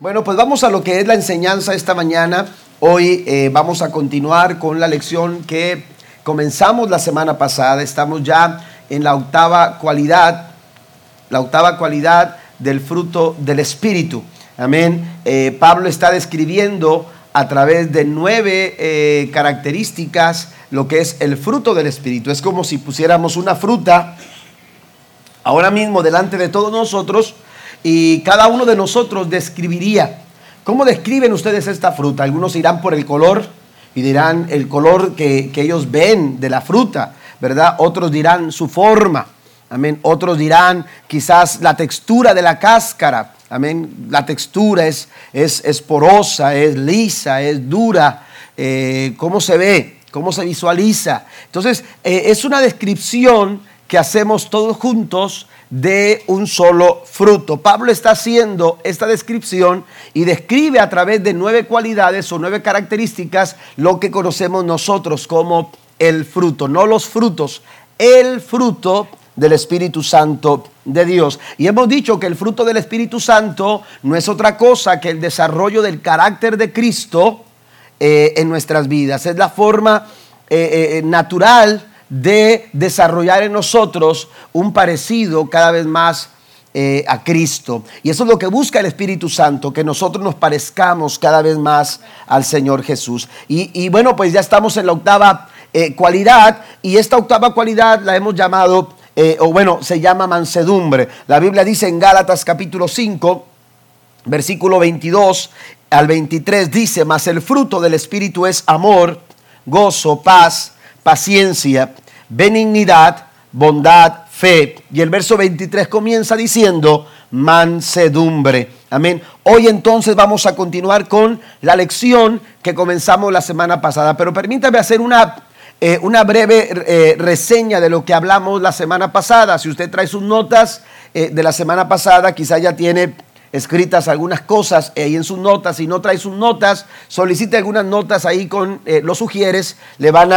Bueno, pues vamos a lo que es la enseñanza esta mañana. Hoy eh, vamos a continuar con la lección que comenzamos la semana pasada. Estamos ya en la octava cualidad, la octava cualidad del fruto del Espíritu. Amén. Eh, Pablo está describiendo a través de nueve eh, características lo que es el fruto del Espíritu. Es como si pusiéramos una fruta ahora mismo delante de todos nosotros y cada uno de nosotros describiría. ¿Cómo describen ustedes esta fruta? Algunos irán por el color y dirán el color que, que ellos ven de la fruta, ¿verdad? Otros dirán su forma, amén. Otros dirán quizás la textura de la cáscara, amén. La textura es, es, es porosa, es lisa, es dura. Eh, ¿Cómo se ve? ¿Cómo se visualiza? Entonces, eh, es una descripción que hacemos todos juntos de un solo fruto. Pablo está haciendo esta descripción y describe a través de nueve cualidades o nueve características lo que conocemos nosotros como el fruto, no los frutos, el fruto del Espíritu Santo de Dios. Y hemos dicho que el fruto del Espíritu Santo no es otra cosa que el desarrollo del carácter de Cristo eh, en nuestras vidas. Es la forma eh, eh, natural de desarrollar en nosotros un parecido cada vez más eh, a Cristo. Y eso es lo que busca el Espíritu Santo, que nosotros nos parezcamos cada vez más al Señor Jesús. Y, bueno, pues ya estamos en la octava eh, cualidad y esta octava cualidad la hemos llamado, eh, o bueno, se llama mansedumbre. La Biblia dice en Gálatas capítulo 5, versículo 22 al 23, dice, mas el fruto del Espíritu es amor, gozo, paz paciencia, benignidad, bondad, fe. Y el verso 23 comienza diciendo mansedumbre. Amén. Hoy entonces vamos a continuar con la lección que comenzamos la semana pasada. Pero permítame hacer una, eh, una breve eh, reseña de lo que hablamos la semana pasada. Si usted trae sus notas eh, de la semana pasada, quizá ya tiene escritas algunas cosas ahí en sus notas. Si no trae sus notas, solicite algunas notas ahí con eh, los sugieres. Le van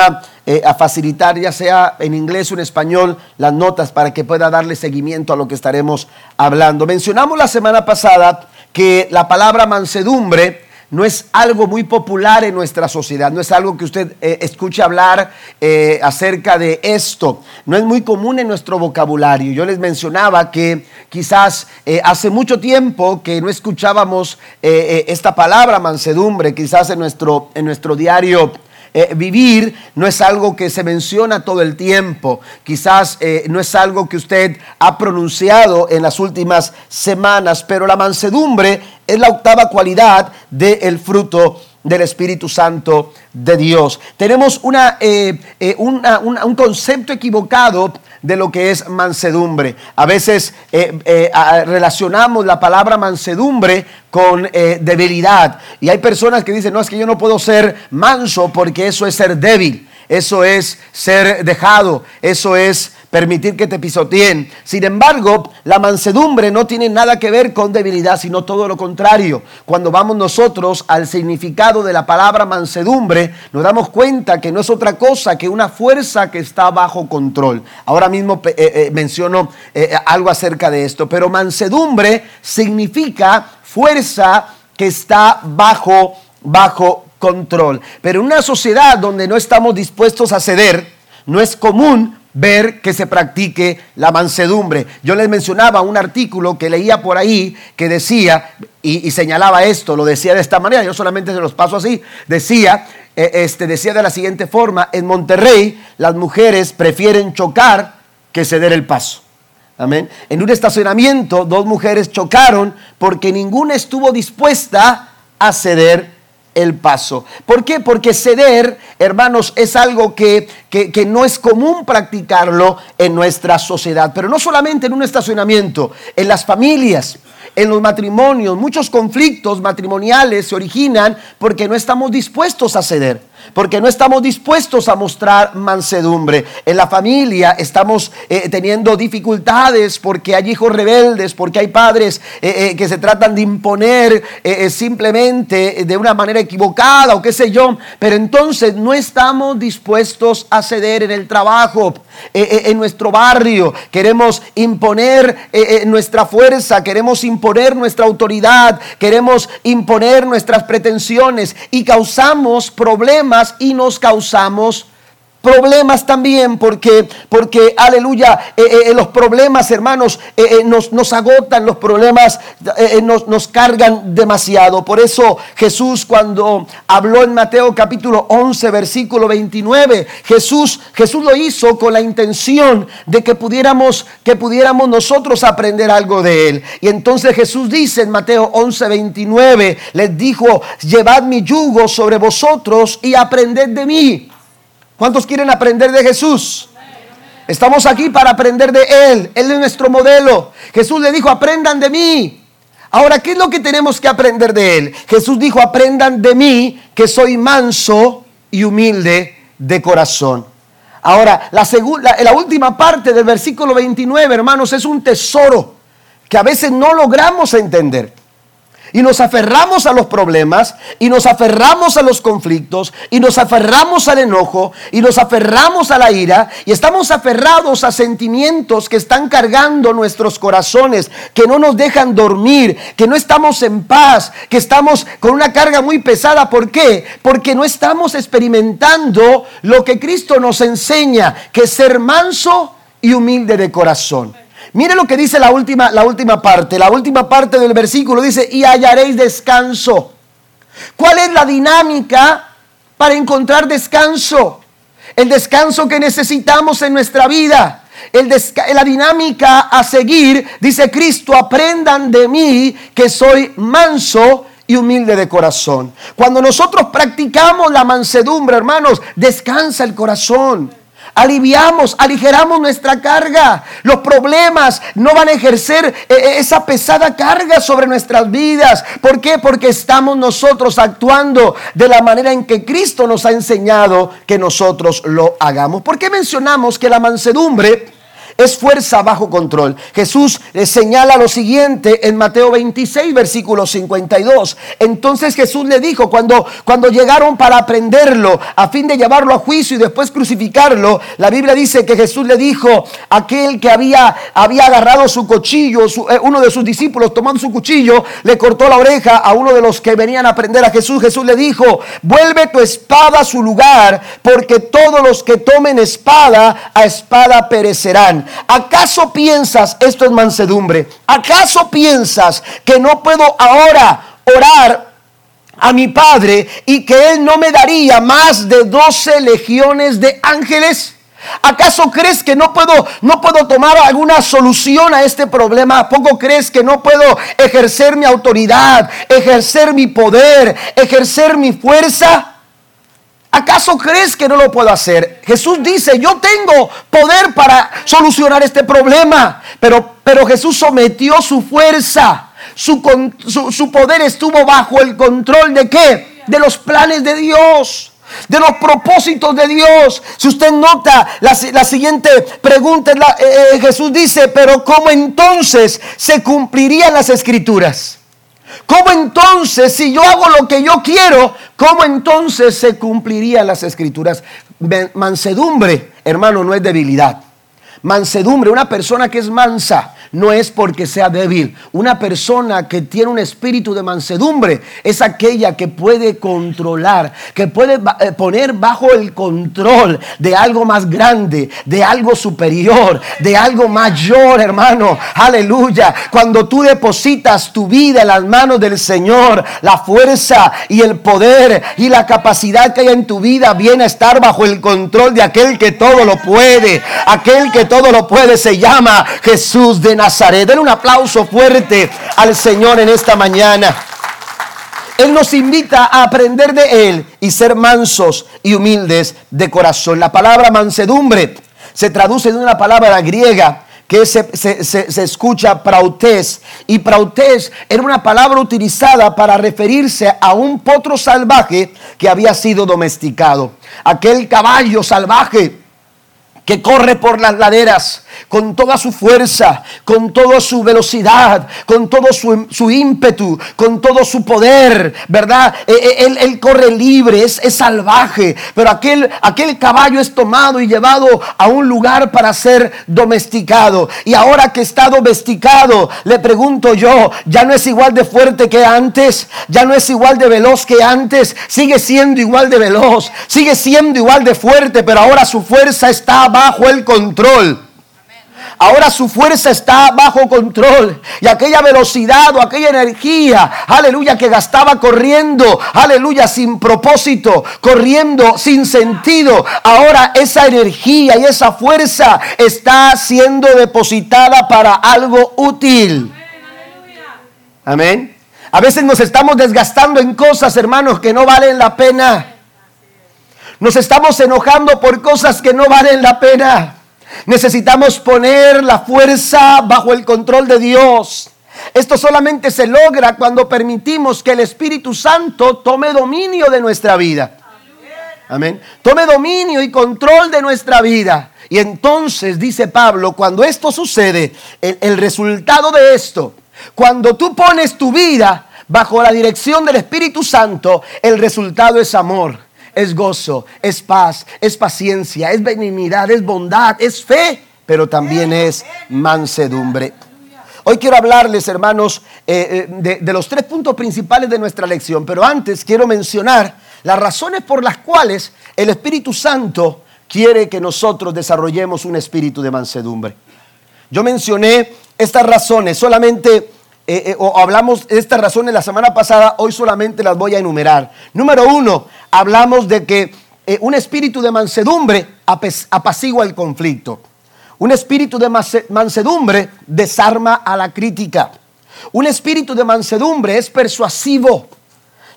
eh, a, facilitar, ya sea en inglés o en español, las notas para que pueda darle seguimiento a lo que estaremos hablando. Mencionamos la semana pasada que la palabra mansedumbre no es algo muy popular en nuestra sociedad, no es algo que usted eh, escuche hablar eh, acerca de esto, no es muy común en nuestro vocabulario. Yo les mencionaba que quizás eh, hace mucho tiempo que no escuchábamos esta palabra mansedumbre, quizás en nuestro, en nuestro diario eh, vivir no es algo que se menciona todo el tiempo. Quizás eh, no es algo que usted ha pronunciado en las últimas semanas, pero la mansedumbre es la octava cualidad del fruto del Espíritu Santo de Dios. Tenemos una, eh, un concepto equivocado de lo que es mansedumbre. A veces eh, eh, relacionamos la palabra mansedumbre con eh, debilidad. Y hay personas que dicen, no, es que yo no puedo ser manso porque eso es ser débil, eso es ser dejado, eso es permitir que te pisoteen. Sin embargo, la mansedumbre no tiene nada que ver con debilidad, sino todo lo contrario. Cuando vamos nosotros al significado de la palabra mansedumbre, nos damos cuenta que no es otra cosa que una fuerza que está bajo control. Ahora mismo eh, eh, menciono eh, algo acerca de esto, pero mansedumbre significa fuerza que está bajo, bajo control. Pero en una sociedad donde no estamos dispuestos a ceder, no es común ver que se practique la mansedumbre. Yo les mencionaba un artículo que leía por ahí que decía, y, señalaba esto, lo decía de esta manera, yo solamente se los paso así, decía, eh, este, decía de la siguiente forma, en Monterrey las mujeres prefieren chocar que ceder el paso. Amén. En un estacionamiento dos mujeres chocaron porque ninguna estuvo dispuesta a ceder el paso. ¿Por qué? Porque ceder, hermanos, es algo que, que, no es común practicarlo en nuestra sociedad, pero no solamente en un estacionamiento, en las familias. En los matrimonios, muchos conflictos matrimoniales se originan porque no estamos dispuestos a ceder. Porque no estamos dispuestos a mostrar mansedumbre. En la familia estamos eh, teniendo dificultades porque hay hijos rebeldes, porque hay padres eh, eh, que se tratan de imponer simplemente de una manera equivocada o qué sé yo, pero entonces no estamos dispuestos a ceder en el trabajo, en nuestro barrio. Queremos imponer nuestra fuerza, queremos imponer nuestra autoridad, queremos imponer nuestras pretensiones y causamos problemas y nos causamos problemas también porque, porque aleluya, eh, eh, eh, los problemas, hermanos, nos, nos, agotan, los problemas nos, nos, cargan demasiado. Por eso Jesús cuando habló en Mateo capítulo 11, versículo 29, Jesús, Jesús lo hizo con la intención de que pudiéramos, que pudiéramos nosotros aprender algo de él. Y entonces Jesús dice en Mateo 11, 29, les dijo, llevad mi yugo sobre vosotros y aprended de mí ¿Cuántos quieren aprender de Jesús? Estamos aquí para aprender de Él. Él es nuestro modelo. Jesús le dijo, aprendan de mí. Ahora, ¿qué es lo que tenemos que aprender de Él? Jesús dijo, aprendan de mí, que soy manso y humilde de corazón. Ahora, la, última parte del versículo 29, hermanos, es un tesoro que a veces no logramos entender. Y nos aferramos a los problemas, y nos aferramos a los conflictos, y nos aferramos al enojo, y nos aferramos a la ira, y estamos aferrados a sentimientos que están cargando nuestros corazones, que no nos dejan dormir, que no estamos en paz, que estamos con una carga muy pesada. ¿Por qué? Porque no estamos experimentando lo que Cristo nos enseña, que ser manso y humilde de corazón. Mire lo que dice la última, la última parte. La última parte del versículo dice, y hallaréis descanso. ¿Cuál es la dinámica para encontrar descanso? El descanso que necesitamos en nuestra vida. El la dinámica a seguir, dice Cristo, aprendan de mí que soy manso y humilde de corazón. Cuando nosotros practicamos la mansedumbre, hermanos, descansa el corazón aliviamos, aligeramos nuestra carga. Los problemas no van a ejercer eh, eh, esa pesada carga sobre nuestras vidas. ¿Por qué? Porque estamos nosotros actuando de la manera en que Cristo nos ha enseñado que nosotros lo hagamos. ¿Por qué mencionamos que la mansedumbre es fuerza bajo control. Jesús le señala lo siguiente en Mateo 26, versículo 52. Entonces Jesús le dijo, cuando, cuando llegaron para aprenderlo, a fin de llevarlo a juicio y después crucificarlo, la Biblia dice que Jesús le dijo, aquel que había, había agarrado su cuchillo, eh, uno de sus discípulos tomando su cuchillo, le cortó la oreja a uno de los que venían a aprender a Jesús. Jesús le dijo, vuelve tu espada a su lugar, porque todos los que tomen espada, a espada perecerán. ¿Acaso piensas, esto es mansedumbre, acaso piensas que no puedo ahora orar a mi Padre y que Él no me daría más de 12 legiones de ángeles? ¿Acaso crees que no puedo, no puedo tomar alguna solución a este problema? ¿A poco crees que no puedo ejercer mi autoridad, ejercer mi poder, ejercer mi fuerza? ¿Acaso crees que no lo puedo hacer? Jesús dice, yo tengo poder para solucionar este problema, pero, pero Jesús sometió su fuerza, su, su, poder estuvo bajo el control de qué? De los planes de Dios de los propósitos de Dios. Si usted nota la, siguiente pregunta, eh, eh, Jesús dice, pero ¿cómo entonces se cumplirían las escrituras? ¿Cómo entonces, si yo hago lo que yo quiero, cómo entonces se cumplirían las escrituras? Mansedumbre, hermano, no es debilidad. Mansedumbre, una persona que es mansa, no es porque sea débil. Una persona que tiene un espíritu de mansedumbre es aquella que puede controlar, que puede eh, poner bajo el control de algo más grande, de algo superior, de algo mayor, hermano. Aleluya. Cuando tú depositas tu vida en las manos del Señor, la fuerza y el poder y la capacidad que hay en tu vida viene a estar bajo el control de aquel que todo lo puede. Aquel que todo lo puede se llama Jesús de Nazaret. Den un aplauso fuerte al Señor en esta mañana. Él nos invita a aprender de Él y ser mansos y humildes de corazón. La palabra mansedumbre se traduce de una palabra griega que se, se, escucha prautes. Y prautes era una palabra utilizada para referirse a un potro salvaje que había sido domesticado. Aquel caballo salvaje que corre por las laderas con toda su fuerza, con toda su velocidad, con todo su, ímpetu, con todo su poder, ¿verdad? E, e, él, corre libre, es, salvaje, pero aquel, aquel caballo es tomado y llevado a un lugar para ser domesticado. Y ahora que está domesticado, le pregunto yo, ¿ya no es igual de fuerte que antes? ¿Ya no es igual de veloz que antes? Sigue siendo igual de veloz, sigue siendo igual de fuerte, pero ahora su fuerza está bajo el control. Ahora su fuerza está bajo control. Y aquella velocidad o aquella energía, aleluya, que gastaba corriendo, aleluya, sin propósito, corriendo sin sentido. Ahora esa energía y esa fuerza está siendo depositada para algo útil. Amén. A veces nos estamos desgastando en cosas, hermanos, que no valen la pena. Nos estamos enojando por cosas que no valen la pena. Necesitamos poner la fuerza bajo el control de Dios. Esto solamente se logra cuando permitimos que el Espíritu Santo tome dominio de nuestra vida. Amén. Tome dominio y control de nuestra vida. Y entonces, dice Pablo, cuando esto sucede, el, el, resultado de esto, cuando tú pones tu vida bajo la dirección del Espíritu Santo, el resultado es amor es gozo, es paz, es paciencia, es benignidad, es bondad, es fe, pero también es mansedumbre. Hoy quiero hablarles, hermanos, eh, eh, de, los tres puntos principales de nuestra lección, pero antes quiero mencionar las razones por las cuales el Espíritu Santo quiere que nosotros desarrollemos un espíritu de mansedumbre. Yo mencioné estas razones, solamente eh, o hablamos de estas razones la semana pasada, hoy solamente las voy a enumerar. Número uno, hablamos de que eh, un espíritu de mansedumbre apacigua el conflicto. Un espíritu de mansedumbre desarma a la crítica. Un espíritu de mansedumbre es persuasivo.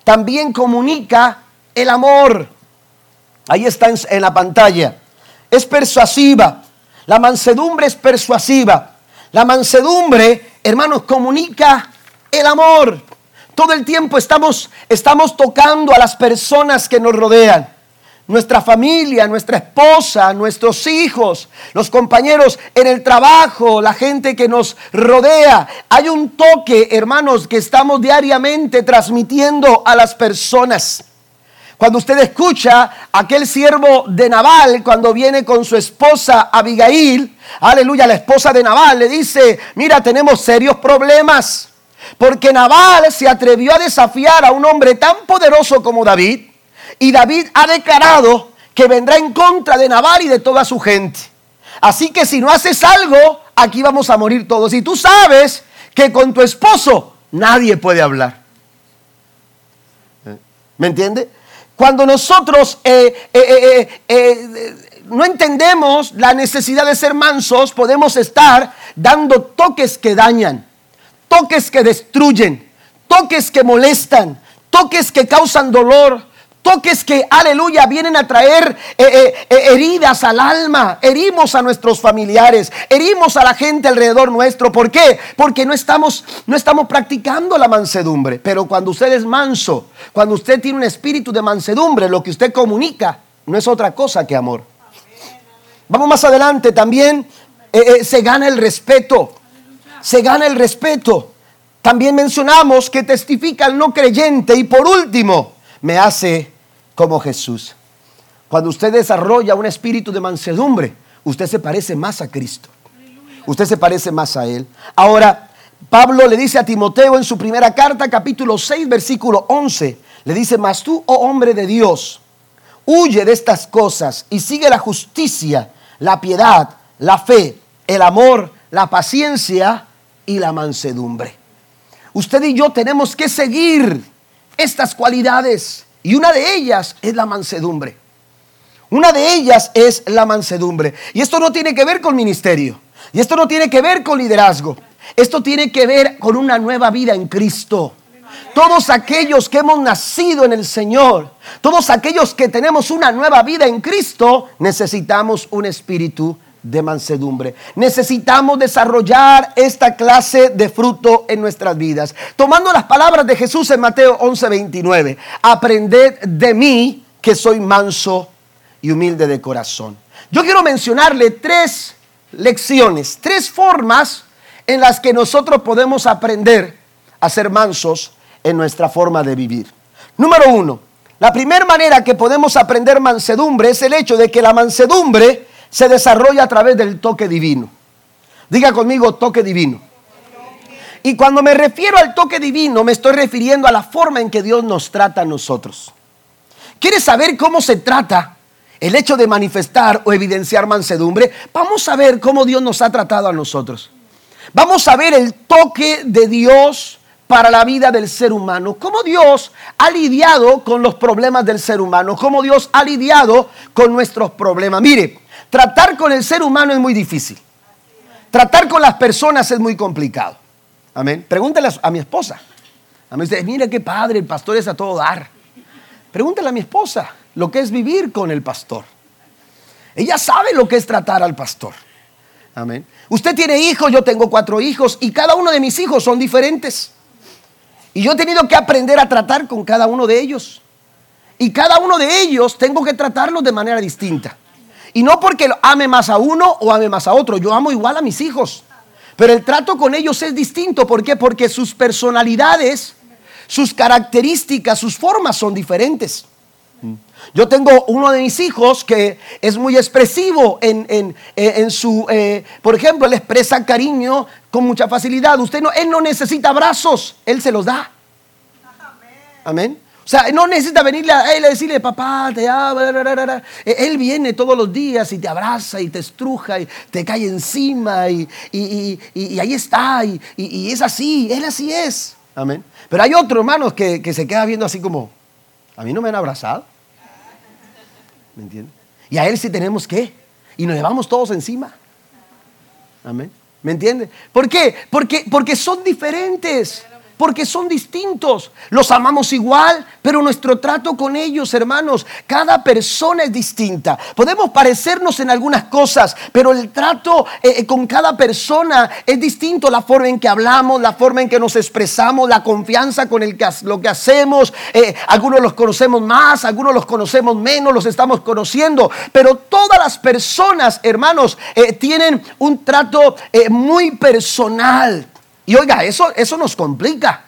También comunica el amor. Ahí está en la pantalla. Es persuasiva. La mansedumbre es persuasiva. La mansedumbre, hermanos, comunica el amor. Todo el tiempo estamos, estamos tocando a las personas que nos rodean. Nuestra familia, nuestra esposa, nuestros hijos, los compañeros en el trabajo, la gente que nos rodea. Hay un toque, hermanos, que estamos diariamente transmitiendo a las personas. Cuando usted escucha aquel siervo de Nabal, cuando viene con su esposa Abigail, aleluya, la esposa de Nabal le dice, mira, tenemos serios problemas. Porque Nabal se atrevió a desafiar a un hombre tan poderoso como David. Y David ha declarado que vendrá en contra de Nabal y de toda su gente. Así que si no haces algo, aquí vamos a morir todos. Y tú sabes que con tu esposo nadie puede hablar. ¿Me entiende? Cuando nosotros eh, eh, eh, no entendemos la necesidad de ser mansos, podemos estar dando toques que dañan toques que destruyen, toques que molestan, toques que causan dolor, toques que, aleluya, vienen a traer eh, eh, eh, heridas al alma, herimos a nuestros familiares, herimos a la gente alrededor nuestro. ¿Por qué? Porque no estamos, no estamos practicando la mansedumbre. Pero cuando usted es manso, cuando usted tiene un espíritu de mansedumbre, lo que usted comunica no es otra cosa que amor. Vamos más adelante, también se gana el respeto se gana el respeto. También mencionamos que testifica al no creyente y por último, me hace como Jesús. Cuando usted desarrolla un espíritu de mansedumbre, usted se parece más a Cristo. Usted se parece más a Él. Ahora, Pablo le dice a Timoteo en su primera carta, capítulo 6, versículo 11, le dice, mas tú, oh hombre de Dios, huye de estas cosas y sigue la justicia, la piedad, la fe, el amor, la paciencia y la mansedumbre. Usted y yo tenemos que seguir estas cualidades y una de ellas es la mansedumbre. Una de ellas es la mansedumbre. Y esto no tiene que ver con ministerio. Y esto no tiene que ver con liderazgo. Esto tiene que ver con una nueva vida en Cristo. Todos aquellos que hemos nacido en el Señor, todos aquellos que tenemos una nueva vida en Cristo, necesitamos un espíritu de mansedumbre. Necesitamos desarrollar esta clase de fruto en nuestras vidas. Tomando las palabras de Jesús en Mateo 11:29, aprended de mí que soy manso y humilde de corazón. Yo quiero mencionarle tres lecciones, tres formas en las que nosotros podemos aprender a ser mansos en nuestra forma de vivir. Número uno, la primera manera que podemos aprender mansedumbre es el hecho de que la mansedumbre se desarrolla a través del toque divino. Diga conmigo toque divino. Y cuando me refiero al toque divino, me estoy refiriendo a la forma en que Dios nos trata a nosotros. ¿Quieres saber cómo se trata el hecho de manifestar o evidenciar mansedumbre? Vamos a ver cómo Dios nos ha tratado a nosotros. Vamos a ver el toque de Dios para la vida del ser humano, cómo Dios ha lidiado con los problemas del ser humano, cómo Dios ha lidiado con nuestros problemas. Mire, Tratar con el ser humano es muy difícil. Tratar con las personas es muy complicado. Amén. Pregúntale a mi esposa. A mí dice, mira qué padre, el pastor es a todo dar. Pregúntale a mi esposa lo que es vivir con el pastor. Ella sabe lo que es tratar al pastor. Amén. Usted tiene hijos, yo tengo cuatro hijos y cada uno de mis hijos son diferentes. Y yo he tenido que aprender a tratar con cada uno de ellos. Y cada uno de ellos tengo que tratarlos de manera distinta. Y no porque ame más a uno o ame más a otro. Yo amo igual a mis hijos. Pero el trato con ellos es distinto. ¿Por qué? Porque sus personalidades, sus características, sus formas son diferentes. Yo tengo uno de mis hijos que es muy expresivo en, su, eh, por ejemplo, él expresa cariño con mucha facilidad. Usted no, él no necesita abrazos, él se los da. Amén. O sea, no necesita venirle a él a decirle, papá, te amo. E, él viene todos los días y te abraza y te estruja y te cae encima y, ahí está. Y, es así, él así es. Amén. Pero hay otros hermanos que, que se queda viendo así como, a mí no me han abrazado. ¿Me entiendes? Y a él sí tenemos que. Y nos llevamos todos encima. Amén. ¿Me entiende? ¿Por qué? Porque, porque son diferentes porque son distintos. Los amamos igual, pero nuestro trato con ellos, hermanos, cada persona es distinta. Podemos parecernos en algunas cosas, pero el trato eh, eh, con cada persona es distinto. La forma en que hablamos, la forma en que nos expresamos, la confianza con el que, lo que hacemos. Eh, algunos los conocemos más, algunos los conocemos menos, los estamos conociendo. Pero todas las personas, hermanos, tienen un trato muy personal. Y oiga, eso, eso nos complica.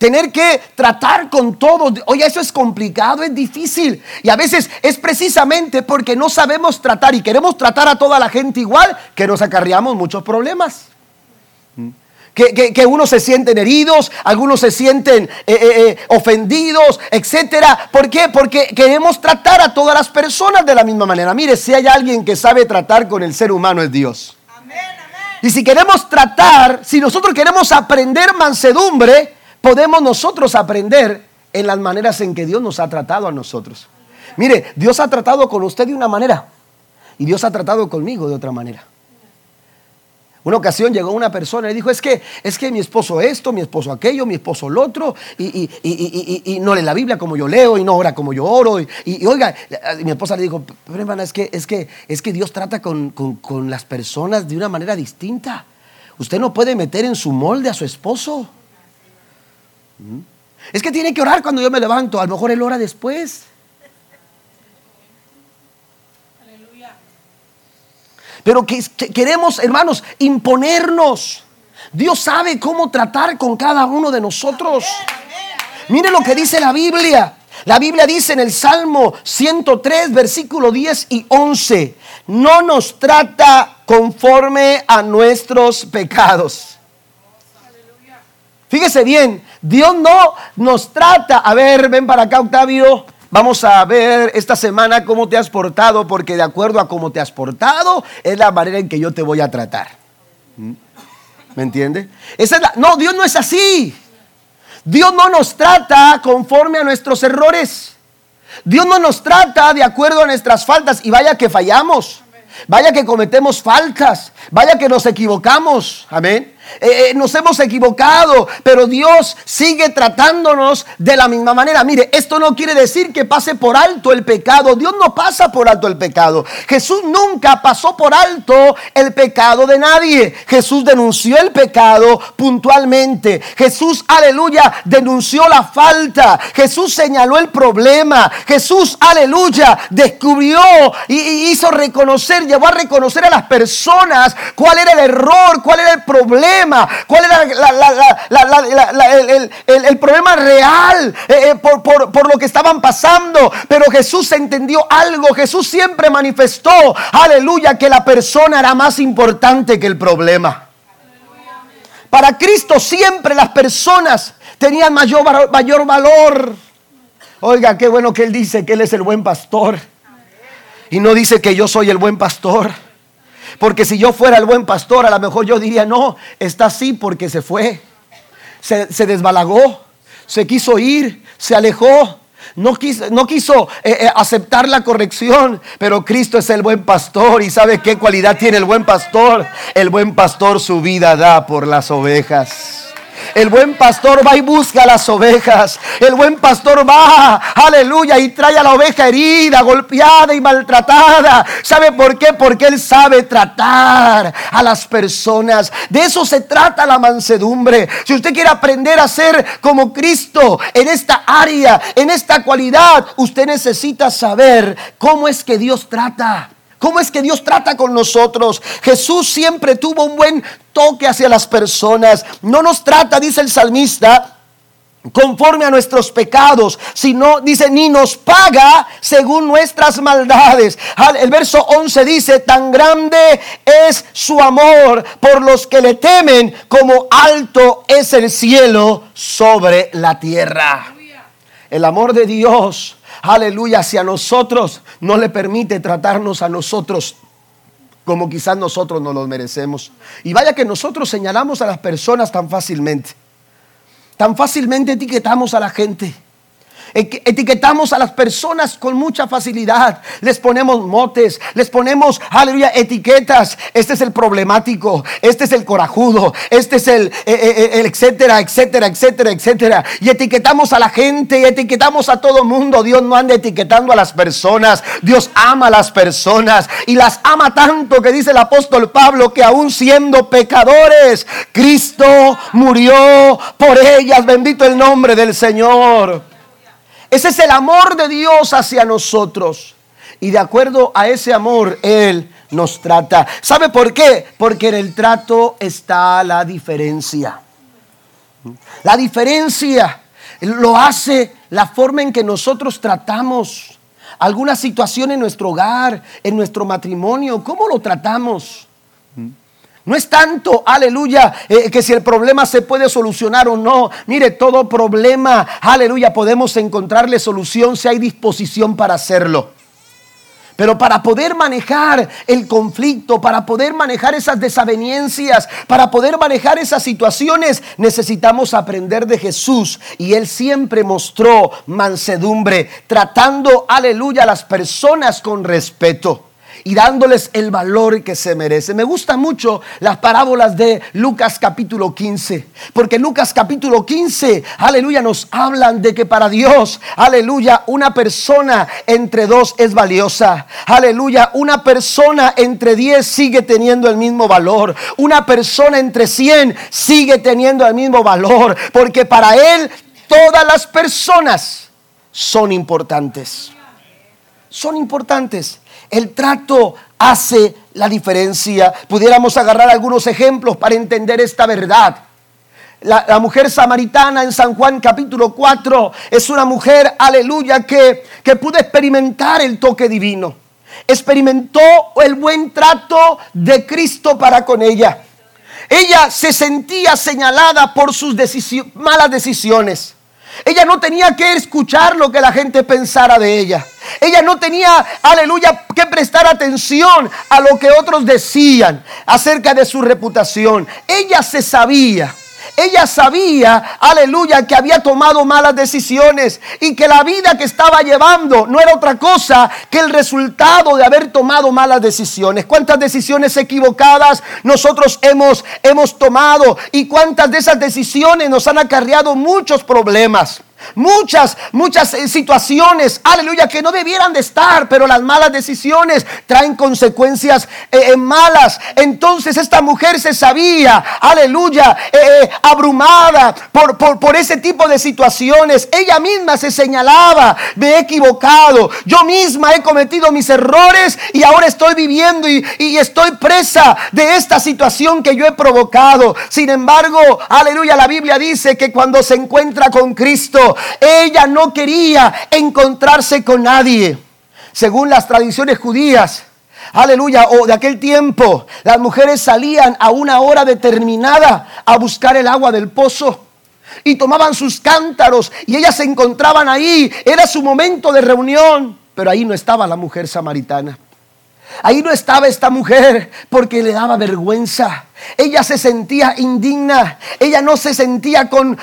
Tener que tratar con todos, oiga, eso es complicado, es difícil. Y a veces es precisamente porque no sabemos tratar y queremos tratar a toda la gente igual que nos acarreamos muchos problemas. Que, que, unos se sienten heridos, algunos se sienten eh, eh, eh, ofendidos, etcétera. ¿Por qué? Porque queremos tratar a todas las personas de la misma manera. Mire, si hay alguien que sabe tratar con el ser humano es Dios. Y si queremos tratar, si nosotros queremos aprender mansedumbre, podemos nosotros aprender en las maneras en que Dios nos ha tratado a nosotros. Mire, Dios ha tratado con usted de una manera y Dios ha tratado conmigo de otra manera. Una ocasión llegó una persona y dijo, es que, es que mi esposo esto, mi esposo aquello, mi esposo lo otro, y, no lee la Biblia como yo leo, y no ora como yo oro. Y, oiga, mi esposa le dijo, pero hermana, es que, es que, es que Dios trata con, las personas de una manera distinta. Usted no puede meter en su molde a su esposo. ¿Mm? Es que tiene que orar cuando yo me levanto, a lo mejor él ora después. Pero que, queremos, hermanos, imponernos. Dios sabe cómo tratar con cada uno de nosotros. Mire lo que dice la Biblia. La Biblia dice en el Salmo 103, versículo 10 y 11, no nos trata conforme a nuestros pecados. Fíjese bien, Dios no nos trata, a ver, ven para acá Octavio, Vamos a ver esta semana cómo te has portado, porque de acuerdo a cómo te has portado es la manera en que yo te voy a tratar. ¿Mm? ¿Me entiende? Esa es no, Dios no es así. Dios no nos trata conforme a nuestros errores. Dios no nos trata de acuerdo a nuestras faltas y vaya que fallamos. Vaya que cometemos faltas. Vaya que nos equivocamos, amén. Eh, eh, nos hemos equivocado, pero Dios sigue tratándonos de la misma manera. Mire, esto no quiere decir que pase por alto el pecado. Dios no pasa por alto el pecado. Jesús nunca pasó por alto el pecado de nadie. Jesús denunció el pecado puntualmente. Jesús, aleluya, denunció la falta. Jesús señaló el problema. Jesús, aleluya, descubrió y hizo reconocer, llevó a reconocer a las personas cuál era el error, cuál era el problema cuál era el, problema real eh, eh, por, lo que estaban pasando. Pero Jesús entendió algo, Jesús siempre manifestó, aleluya, que la persona era más importante que el problema. Para Cristo siempre las personas tenían mayor valor. Oiga, qué bueno que Él dice que Él es el buen pastor. Y no dice que yo soy el buen pastor. Porque si yo fuera el buen pastor, a lo mejor yo diría, no, está así porque se fue. Se, desbalagó, se quiso ir, se alejó. No quiso, no quiso eh, eh, aceptar la corrección, pero Cristo es el buen pastor y sabe qué cualidad tiene el buen pastor. El buen pastor su vida da por las ovejas. El buen pastor va y busca las ovejas. El buen pastor va, aleluya, y trae a la oveja herida, golpeada y maltratada. ¿Sabe por qué? Porque Él sabe tratar a las personas. De eso se trata la mansedumbre. Si usted quiere aprender a ser como Cristo en esta área, en esta cualidad, usted necesita saber cómo es que Dios trata. ¿Cómo es que Dios trata con nosotros? Jesús siempre tuvo un buen toque hacia las personas. No nos trata, dice el salmista, conforme a nuestros pecados, sino dice, ni nos paga según nuestras maldades. El verso 11 dice, tan grande es su amor por los que le temen, como alto es el cielo sobre la tierra. El amor de Dios aleluya, hacia nosotros, no le permite tratarnos a nosotros como quizás nosotros no lo merecemos. Y vaya que nosotros señalamos a las personas tan fácilmente. Tan fácilmente etiquetamos a la gente. Etiquetamos a las personas con mucha facilidad. Les ponemos motes, les ponemos, aleluya, etiquetas. Este es el problemático, este es el corajudo, este es el, eh, eh, el, etcétera, etcétera, etcétera, etcétera. Y etiquetamos a la gente y etiquetamos a todo mundo. Dios no anda etiquetando a las personas. Dios ama a las personas y las ama tanto que dice el apóstol Pablo que aún siendo pecadores, Cristo murió por ellas. Bendito el nombre del Señor. Ese es el amor de Dios hacia nosotros. Y de acuerdo a ese amor, Él nos trata. ¿Sabe por qué? Porque en el trato está la diferencia. La diferencia lo hace la forma en que nosotros tratamos alguna situación en nuestro hogar, en nuestro matrimonio. ¿Cómo lo tratamos? No es tanto, aleluya, eh, que si el problema se puede solucionar o no. Mire, todo problema, aleluya, podemos encontrarle solución si hay disposición para hacerlo. Pero para poder manejar el conflicto, para poder manejar esas desavenencias, para poder manejar esas situaciones, necesitamos aprender de Jesús. Y Él siempre mostró mansedumbre, tratando, aleluya, a las personas con respeto y dándoles el valor que se merece. Me gustan mucho las parábolas de Lucas capítulo 15, porque Lucas capítulo 15, aleluya, nos hablan de que para Dios, aleluya, una persona entre dos es valiosa. Aleluya, una persona entre diez sigue teniendo el mismo valor. Una persona entre cien sigue teniendo el mismo valor, porque para Él todas las personas son importantes. Son importantes. El trato hace la diferencia. Pudiéramos agarrar algunos ejemplos para entender esta verdad. La, mujer samaritana en San Juan capítulo 4 es una mujer, aleluya, que, que pudo experimentar el toque divino. Experimentó el buen trato de Cristo para con ella. Ella se sentía señalada por sus malas decisiones. Ella no tenía que escuchar lo que la gente pensara de ella. Ella no tenía, aleluya, que prestar atención a lo que otros decían acerca de su reputación. Ella se sabía. Ella sabía, aleluya, que había tomado malas decisiones y que la vida que estaba llevando no era otra cosa que el resultado de haber tomado malas decisiones. ¿Cuántas decisiones equivocadas nosotros hemos, hemos tomado y cuántas de esas decisiones nos han acarreado muchos problemas? Muchas, muchas eh, situaciones, aleluya, que no debieran de estar, pero las malas decisiones traen consecuencias eh, eh, malas. Entonces esta mujer se sabía, aleluya, abrumada por, por, ese tipo de situaciones. Ella misma se señalaba, me he equivocado, yo misma he cometido mis errores y ahora estoy viviendo y, y estoy presa de esta situación que yo he provocado. Sin embargo, aleluya, la Biblia dice que cuando se encuentra con Cristo, ella no quería encontrarse con nadie. Según las tradiciones judías, aleluya, o de aquel tiempo, las mujeres salían a una hora determinada a buscar el agua del pozo y tomaban sus cántaros y ellas se encontraban ahí. Era su momento de reunión, pero ahí no estaba la mujer samaritana. Ahí no estaba esta mujer porque le daba vergüenza. Ella se sentía indigna. Ella no se sentía con,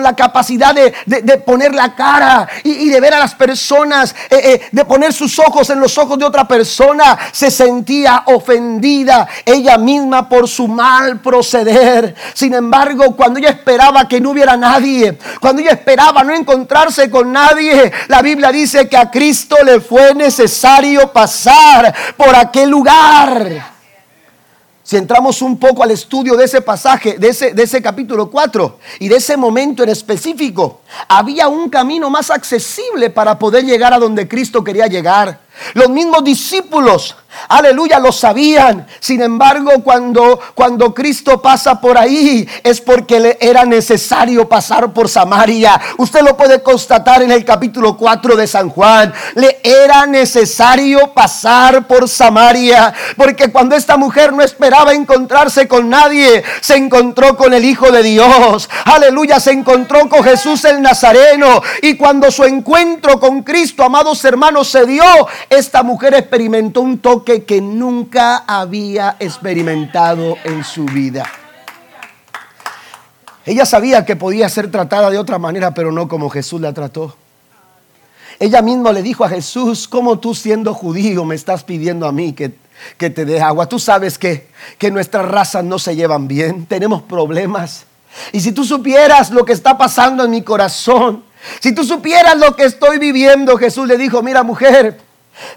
la capacidad de, poner la cara y, de ver a las personas, eh, eh, de poner sus ojos en los ojos de otra persona. Se sentía ofendida ella misma por su mal proceder. Sin embargo, cuando ella esperaba que no hubiera nadie, cuando ella esperaba no encontrarse con nadie, la Biblia dice que a Cristo le fue necesario pasar por aquel lugar. Si entramos un poco al estudio de ese pasaje, de ese, de ese capítulo 4 y de ese momento en específico, había un camino más accesible para poder llegar a donde Cristo quería llegar. Los mismos discípulos, aleluya, lo sabían. Sin embargo, cuando, cuando Cristo pasa por ahí, es porque le era necesario pasar por Samaria. Usted lo puede constatar en el capítulo 4 de San Juan. Le era necesario pasar por Samaria. Porque cuando esta mujer no esperaba encontrarse con nadie, se encontró con el Hijo de Dios. Aleluya, se encontró con Jesús el Nazareno. Y cuando su encuentro con Cristo, amados hermanos, se dio, esta mujer experimentó un toque que nunca había experimentado en su vida. Ella sabía que podía ser tratada de otra manera, pero no como Jesús la trató. Ella misma le dijo a Jesús, ¿cómo tú siendo judío me estás pidiendo a mí que, que te dé agua? Tú sabes que, que nuestras razas no se llevan bien, tenemos problemas. Y si tú supieras lo que está pasando en mi corazón, si tú supieras lo que estoy viviendo, Jesús le dijo, mira mujer,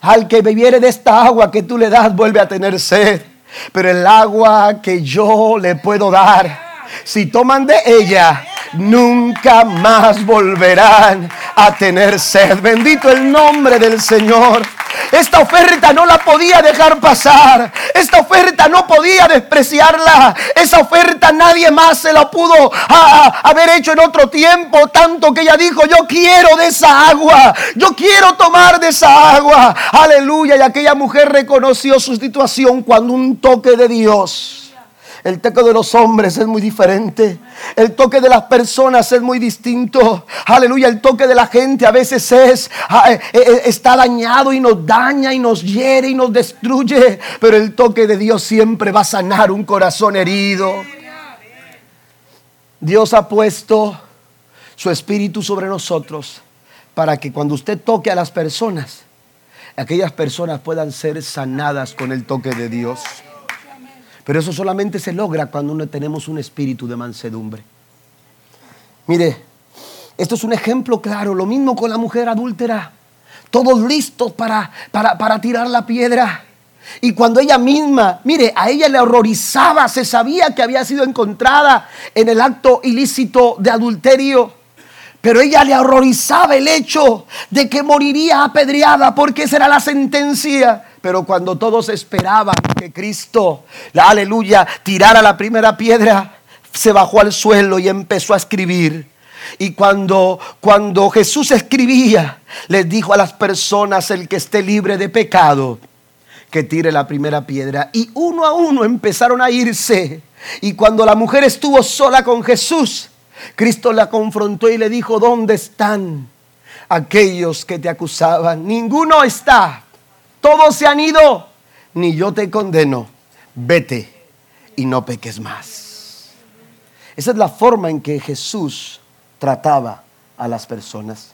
al que bebiere de esta agua que tú le das vuelve a tener sed. Pero el agua que yo le puedo dar, si toman de ella, nunca más volverán a tener sed. Bendito el nombre del Señor. Esta oferta no la podía dejar pasar. Esta oferta no podía despreciarla. Esa oferta nadie más se la pudo haber hecho en otro tiempo. Tanto que ella dijo, yo quiero de esa agua. Yo quiero tomar de esa agua. Aleluya. Y aquella mujer reconoció su situación cuando un toque de Dios el toque de los hombres es muy diferente. El toque de las personas es muy distinto. Aleluya. El toque de la gente a veces es, ah, eh, eh, está dañado y nos daña y nos hiere y nos destruye. Pero el toque de Dios siempre va a sanar un corazón herido. Dios ha puesto su espíritu sobre nosotros para que cuando usted toque a las personas, aquellas personas puedan ser sanadas con el toque de Dios. Pero eso solamente se logra cuando no tenemos un espíritu de mansedumbre. Mire, esto es un ejemplo claro. Lo mismo con la mujer adúltera. Todos listos para, para, para tirar la piedra. Y cuando ella misma, mire, a ella le horrorizaba, se sabía que había sido encontrada en el acto ilícito de adulterio. Pero ella le horrorizaba el hecho de que moriría apedreada porque esa era la sentencia. Pero cuando todos esperaban que Cristo, la aleluya, tirara la primera piedra, se bajó al suelo y empezó a escribir. Y cuando, cuando Jesús escribía, les dijo a las personas, el que esté libre de pecado, que tire la primera piedra. Y uno a uno empezaron a irse. Y cuando la mujer estuvo sola con Jesús, Cristo la confrontó y le dijo, ¿dónde están aquellos que te acusaban? Ninguno está todos se han ido, ni yo te condeno, vete y no peques más. Esa es la forma en que Jesús trataba a las personas.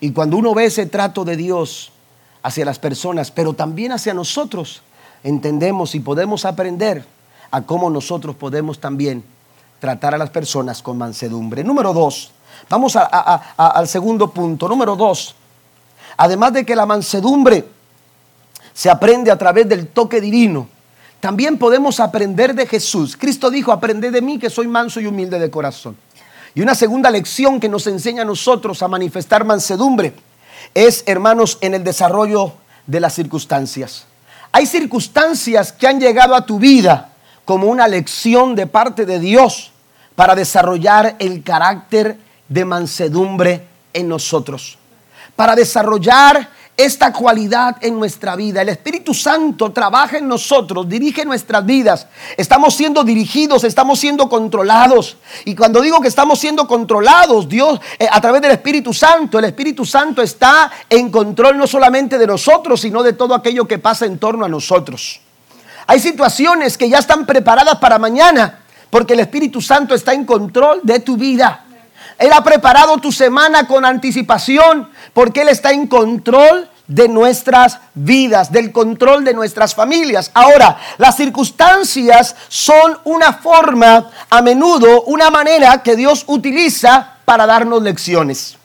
Y cuando uno ve ese trato de Dios hacia las personas, pero también hacia nosotros, entendemos y podemos aprender a cómo nosotros podemos también tratar a las personas con mansedumbre. Número dos, vamos al segundo punto. Número dos, además de que la mansedumbre se aprende a través del toque divino, también podemos aprender de Jesús. Cristo dijo, aprended de mí que soy manso y humilde de corazón. Y una segunda lección que nos enseña a nosotros a manifestar mansedumbre es, hermanos, en el desarrollo de las circunstancias. Hay circunstancias que han llegado a tu vida como una lección de parte de Dios para desarrollar el carácter de mansedumbre en nosotros, para desarrollar esta cualidad en nuestra vida. El Espíritu Santo trabaja en nosotros, dirige nuestras vidas. Estamos siendo dirigidos, estamos siendo controlados. Y cuando digo que estamos siendo controlados, Dios, eh, a través del Espíritu Santo, el Espíritu Santo está en control no solamente de nosotros, sino de todo aquello que pasa en torno a nosotros. Hay situaciones que ya están preparadas para mañana, porque el Espíritu Santo está en control de tu vida. Él ha preparado tu semana con anticipación porque Él está en control de nuestras vidas, del control de nuestras familias. Ahora, las circunstancias son una forma, a menudo, una manera que Dios utiliza para darnos lecciones,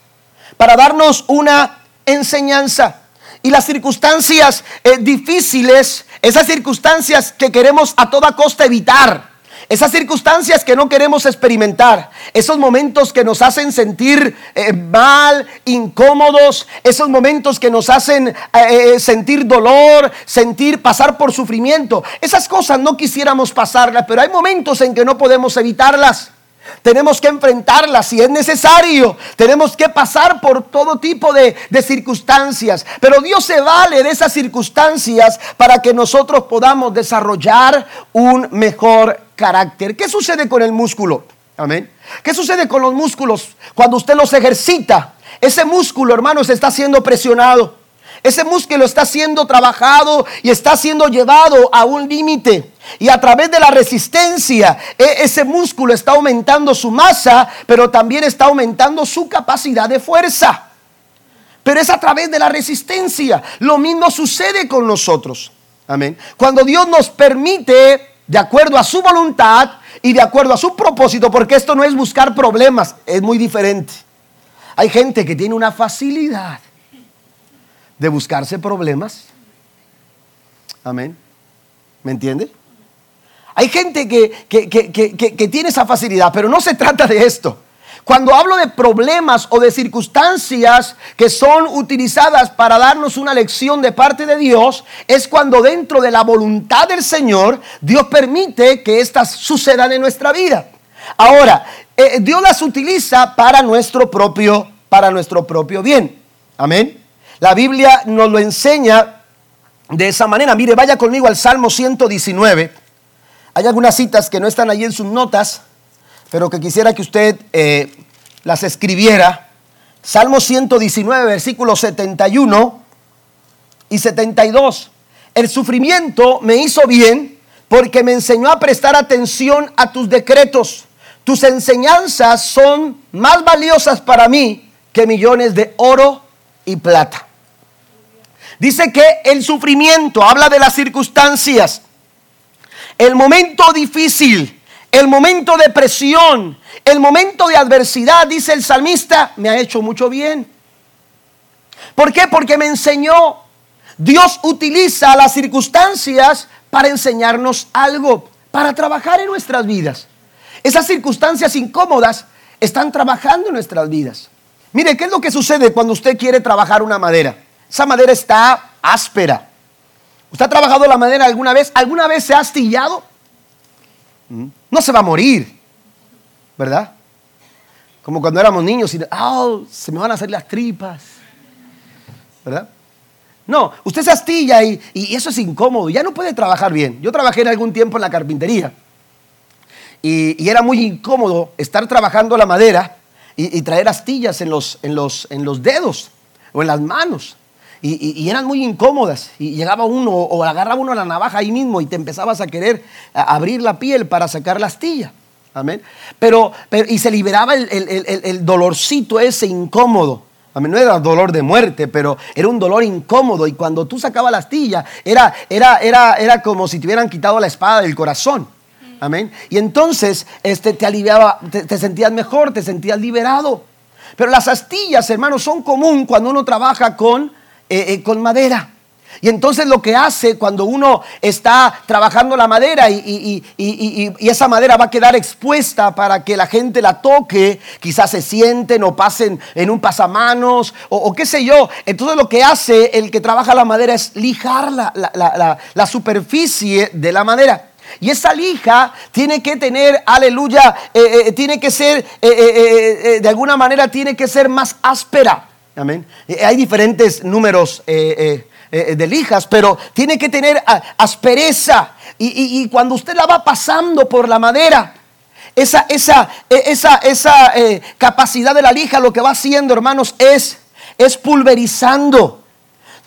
para darnos una enseñanza. Y las circunstancias eh, difíciles, esas circunstancias que queremos a toda costa evitar, esas circunstancias que no queremos experimentar, esos momentos que nos hacen sentir eh, mal, incómodos, esos momentos que nos hacen eh, eh, sentir dolor, sentir pasar por sufrimiento, esas cosas no quisiéramos pasarlas, pero hay momentos en que no podemos evitarlas. Tenemos que enfrentarlas si es necesario. Tenemos que pasar por todo tipo de, de, circunstancias. Pero Dios se vale de esas circunstancias para que nosotros podamos desarrollar un mejor carácter. ¿Qué sucede con el músculo? Amén. ¿Qué sucede con los músculos cuando usted los ejercita? Ese músculo, hermanos, está siendo presionado. Ese músculo está siendo trabajado y está siendo llevado a un límite. Y a través de la resistencia, e, ese músculo está aumentando su masa, pero también está aumentando su capacidad de fuerza. Pero es a través de la resistencia. Lo mismo sucede con nosotros. Amén. Cuando Dios nos permite de acuerdo a su voluntad y de acuerdo a su propósito, porque esto no es buscar problemas, es muy diferente. Hay gente que tiene una facilidad de buscarse problemas. Amén. ¿Me entiende? Hay gente que, que, tiene esa facilidad, pero no se trata de esto. Cuando hablo de problemas o de circunstancias que son utilizadas para darnos una lección de parte de Dios, es cuando dentro de la voluntad del Señor Dios permite que éstas sucedan en nuestra vida. Ahora, eh, Dios las utiliza para nuestro propio para nuestro propio bien. Amén. La Biblia nos lo enseña de esa manera. Mire, vaya conmigo al Salmo 119. Hay algunas citas que no están ahí en sus notas pero que quisiera que usted eh, las escribiera. Salmo 119, versículos 71 y 72. El sufrimiento me hizo bien porque me enseñó a prestar atención a tus decretos. Tus enseñanzas son más valiosas para mí que millones de oro y plata. Dice que el sufrimiento habla de las circunstancias. El momento difícil el momento de presión, el momento de adversidad, dice el salmista, me ha hecho mucho bien. ¿Por qué? Porque me enseñó. Dios utiliza las circunstancias para enseñarnos algo, para trabajar en nuestras vidas. Esas circunstancias incómodas están trabajando en nuestras vidas. Mire, ¿qué es lo que sucede cuando usted quiere trabajar una madera? Esa madera está áspera. ¿Usted ha trabajado la madera alguna vez? ¿Alguna vez se ha astillado? No se va a morir, ¿verdad? Como cuando éramos niños y, oh, se me van a hacer las tripas, ¿verdad? No, usted se astilla y, eso es incómodo, ya no puede trabajar bien. Yo trabajé en algún tiempo en la carpintería y, era muy incómodo estar trabajando la madera y, traer astillas en los, en, los, en los dedos o en las manos. Y, eran muy incómodas. Y llegaba uno o agarraba uno la navaja ahí mismo y te empezabas a querer abrir la piel para sacar la astilla. Amén. Pero, y se liberaba el, dolorcito ese incómodo. A mí no era dolor de muerte, pero era un dolor incómodo. Y cuando tú sacabas la astilla, era, era, era, era como si te hubieran quitado la espada del corazón. Amén. Y entonces este, te aliviaba, te, sentías mejor, te sentías liberado. Pero las astillas, hermanos, son común cuando uno trabaja con, eh, eh, con madera. Y entonces lo que hace cuando uno está trabajando la madera y, esa madera va a quedar expuesta para que la gente la toque, quizás se sienten o pasen en un pasamanos o, qué sé yo. Entonces lo que hace el que trabaja la madera es lijar la, superficie de la madera. Y esa lija tiene que tener, aleluya, eh, tiene que ser, de alguna manera tiene que ser más áspera. Amén. hay diferentes números eh, de lijas, pero tiene que tener aspereza. Y, cuando usted la va pasando por la madera, esa, esa, esa, esa eh, capacidad de la lija lo que va haciendo, hermanos, es, es pulverizando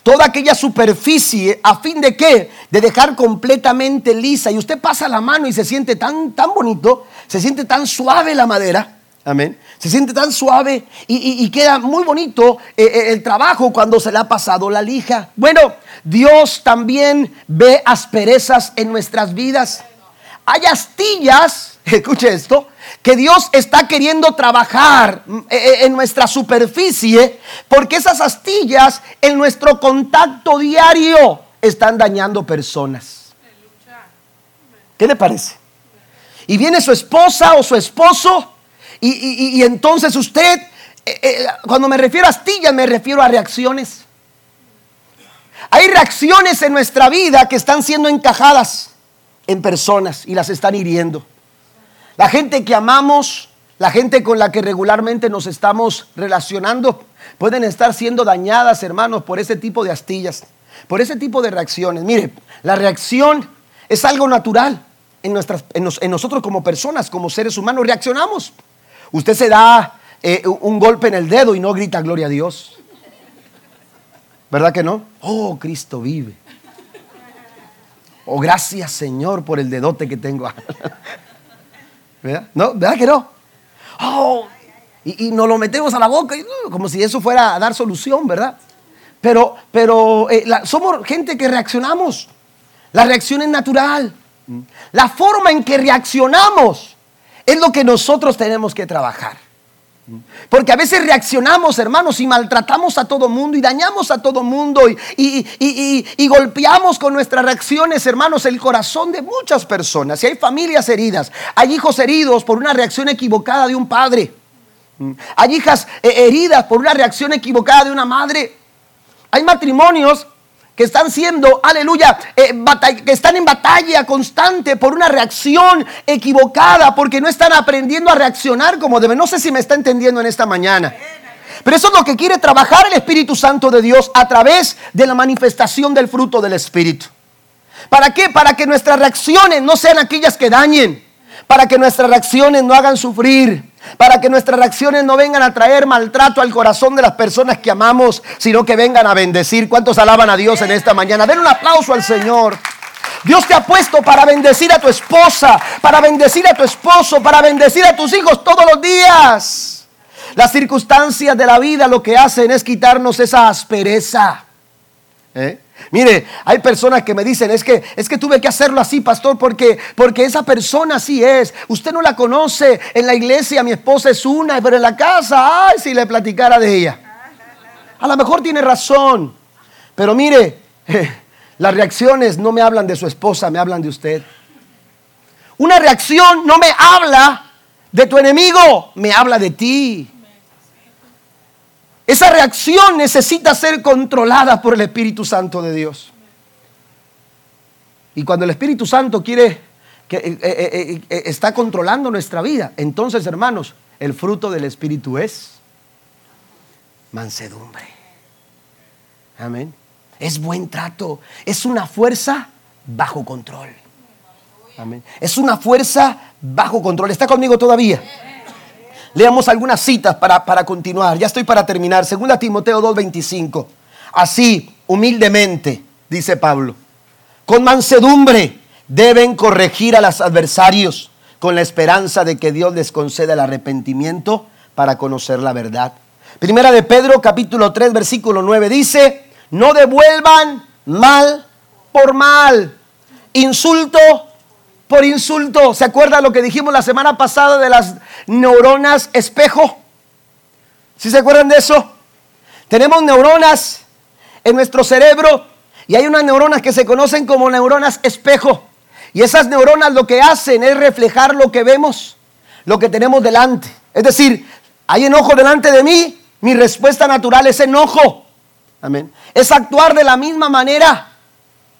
toda aquella superficie a fin de qué? De dejar completamente lisa. Y usted pasa la mano y se siente tan, tan bonito, se siente tan suave la madera. Amén. Se siente tan suave y, queda muy bonito eh, eh, el trabajo cuando se le ha pasado la lija. Bueno, Dios también ve asperezas en nuestras vidas. Hay astillas, escuche esto, que Dios está queriendo trabajar eh, en nuestra superficie porque esas astillas en nuestro contacto diario están dañando personas. ¿Qué le parece? Y viene su esposa o su esposo y, entonces usted, eh, eh, cuando me refiero a astillas, me refiero a reacciones. Hay reacciones en nuestra vida que están siendo encajadas en personas y las están hiriendo. La gente que amamos, la gente con la que regularmente nos estamos relacionando, pueden estar siendo dañadas, hermanos, por ese tipo de astillas, por ese tipo de reacciones. Mire, la reacción es algo natural en, nuestras, en nosotros como personas, como seres humanos, reaccionamos. Usted se da eh, un golpe en el dedo y no grita gloria a Dios. ¿Verdad que no? Oh, Cristo vive. Oh, gracias Señor por el dedote que tengo. ¿Verdad? ¿No? ¿Verdad que no? Oh, y, nos lo metemos a la boca uh, como si eso fuera a dar solución, ¿verdad? Pero, pero eh, somos gente que reaccionamos. La reacción es natural. La forma en que reaccionamos es lo que nosotros tenemos que trabajar. Porque a veces reaccionamos, hermanos, y maltratamos a todo mundo y dañamos a todo mundo y, golpeamos con nuestras reacciones, hermanos, el corazón de muchas personas. Y hay familias heridas, hay hijos heridos por una reacción equivocada de un padre. Hay hijas eh, heridas por una reacción equivocada de una madre. Hay matrimonios que están siendo, aleluya, eh, que están en batalla constante por una reacción equivocada, porque no están aprendiendo a reaccionar como deben. No sé si me está entendiendo en esta mañana. Pero eso es lo que quiere trabajar el Espíritu Santo de Dios a través de la manifestación del fruto del Espíritu. ¿Para qué? Para que nuestras reacciones no sean aquellas que dañen, para que nuestras reacciones no hagan sufrir, para que nuestras reacciones no vengan a traer maltrato al corazón de las personas que amamos, sino que vengan a bendecir. ¿Cuántos alaban a Dios en esta mañana? Den un aplauso al Señor. Dios te ha puesto para bendecir a tu esposa, para bendecir a tu esposo, para bendecir a tus hijos todos los días. Las circunstancias de la vida lo que hacen es quitarnos esa aspereza. ¿Eh? Mire, hay personas que me dicen, es que, es que tuve que hacerlo así, pastor, porque, porque esa persona así es. Usted no la conoce. En la iglesia mi esposa es una, pero en la casa, ay, si le platicara de ella. A lo mejor tiene razón. Pero mire, las reacciones no me hablan de su esposa, me hablan de usted. Una reacción no me habla de tu enemigo, me habla de ti. Esa reacción necesita ser controlada por el Espíritu Santo de Dios. Y cuando el Espíritu Santo quiere que eh, eh, eh, está controlando nuestra vida, entonces, hermanos, el fruto del Espíritu es mansedumbre. Amén. Es buen trato. Es una fuerza bajo control. Amén. Es una fuerza bajo control. ¿Está conmigo todavía? Leamos algunas citas para, para continuar. Ya estoy para terminar. Segunda Timoteo 2:25. Así, humildemente, dice Pablo, con mansedumbre deben corregir a los adversarios, con la esperanza de que Dios les conceda el arrepentimiento para conocer la verdad. Primera de Pedro capítulo 3 versículo 9 dice, no devuelvan mal por mal, insulto por insulto. ¿Se acuerda lo que dijimos la semana pasada de las neuronas espejo? ¿Sí se acuerdan de eso? Tenemos neuronas en nuestro cerebro y hay unas neuronas que se conocen como neuronas espejo. Y esas neuronas lo que hacen es reflejar lo que vemos, lo que tenemos delante. Es decir, hay enojo delante de mí, mi respuesta natural es enojo. Amén. Es actuar de la misma manera.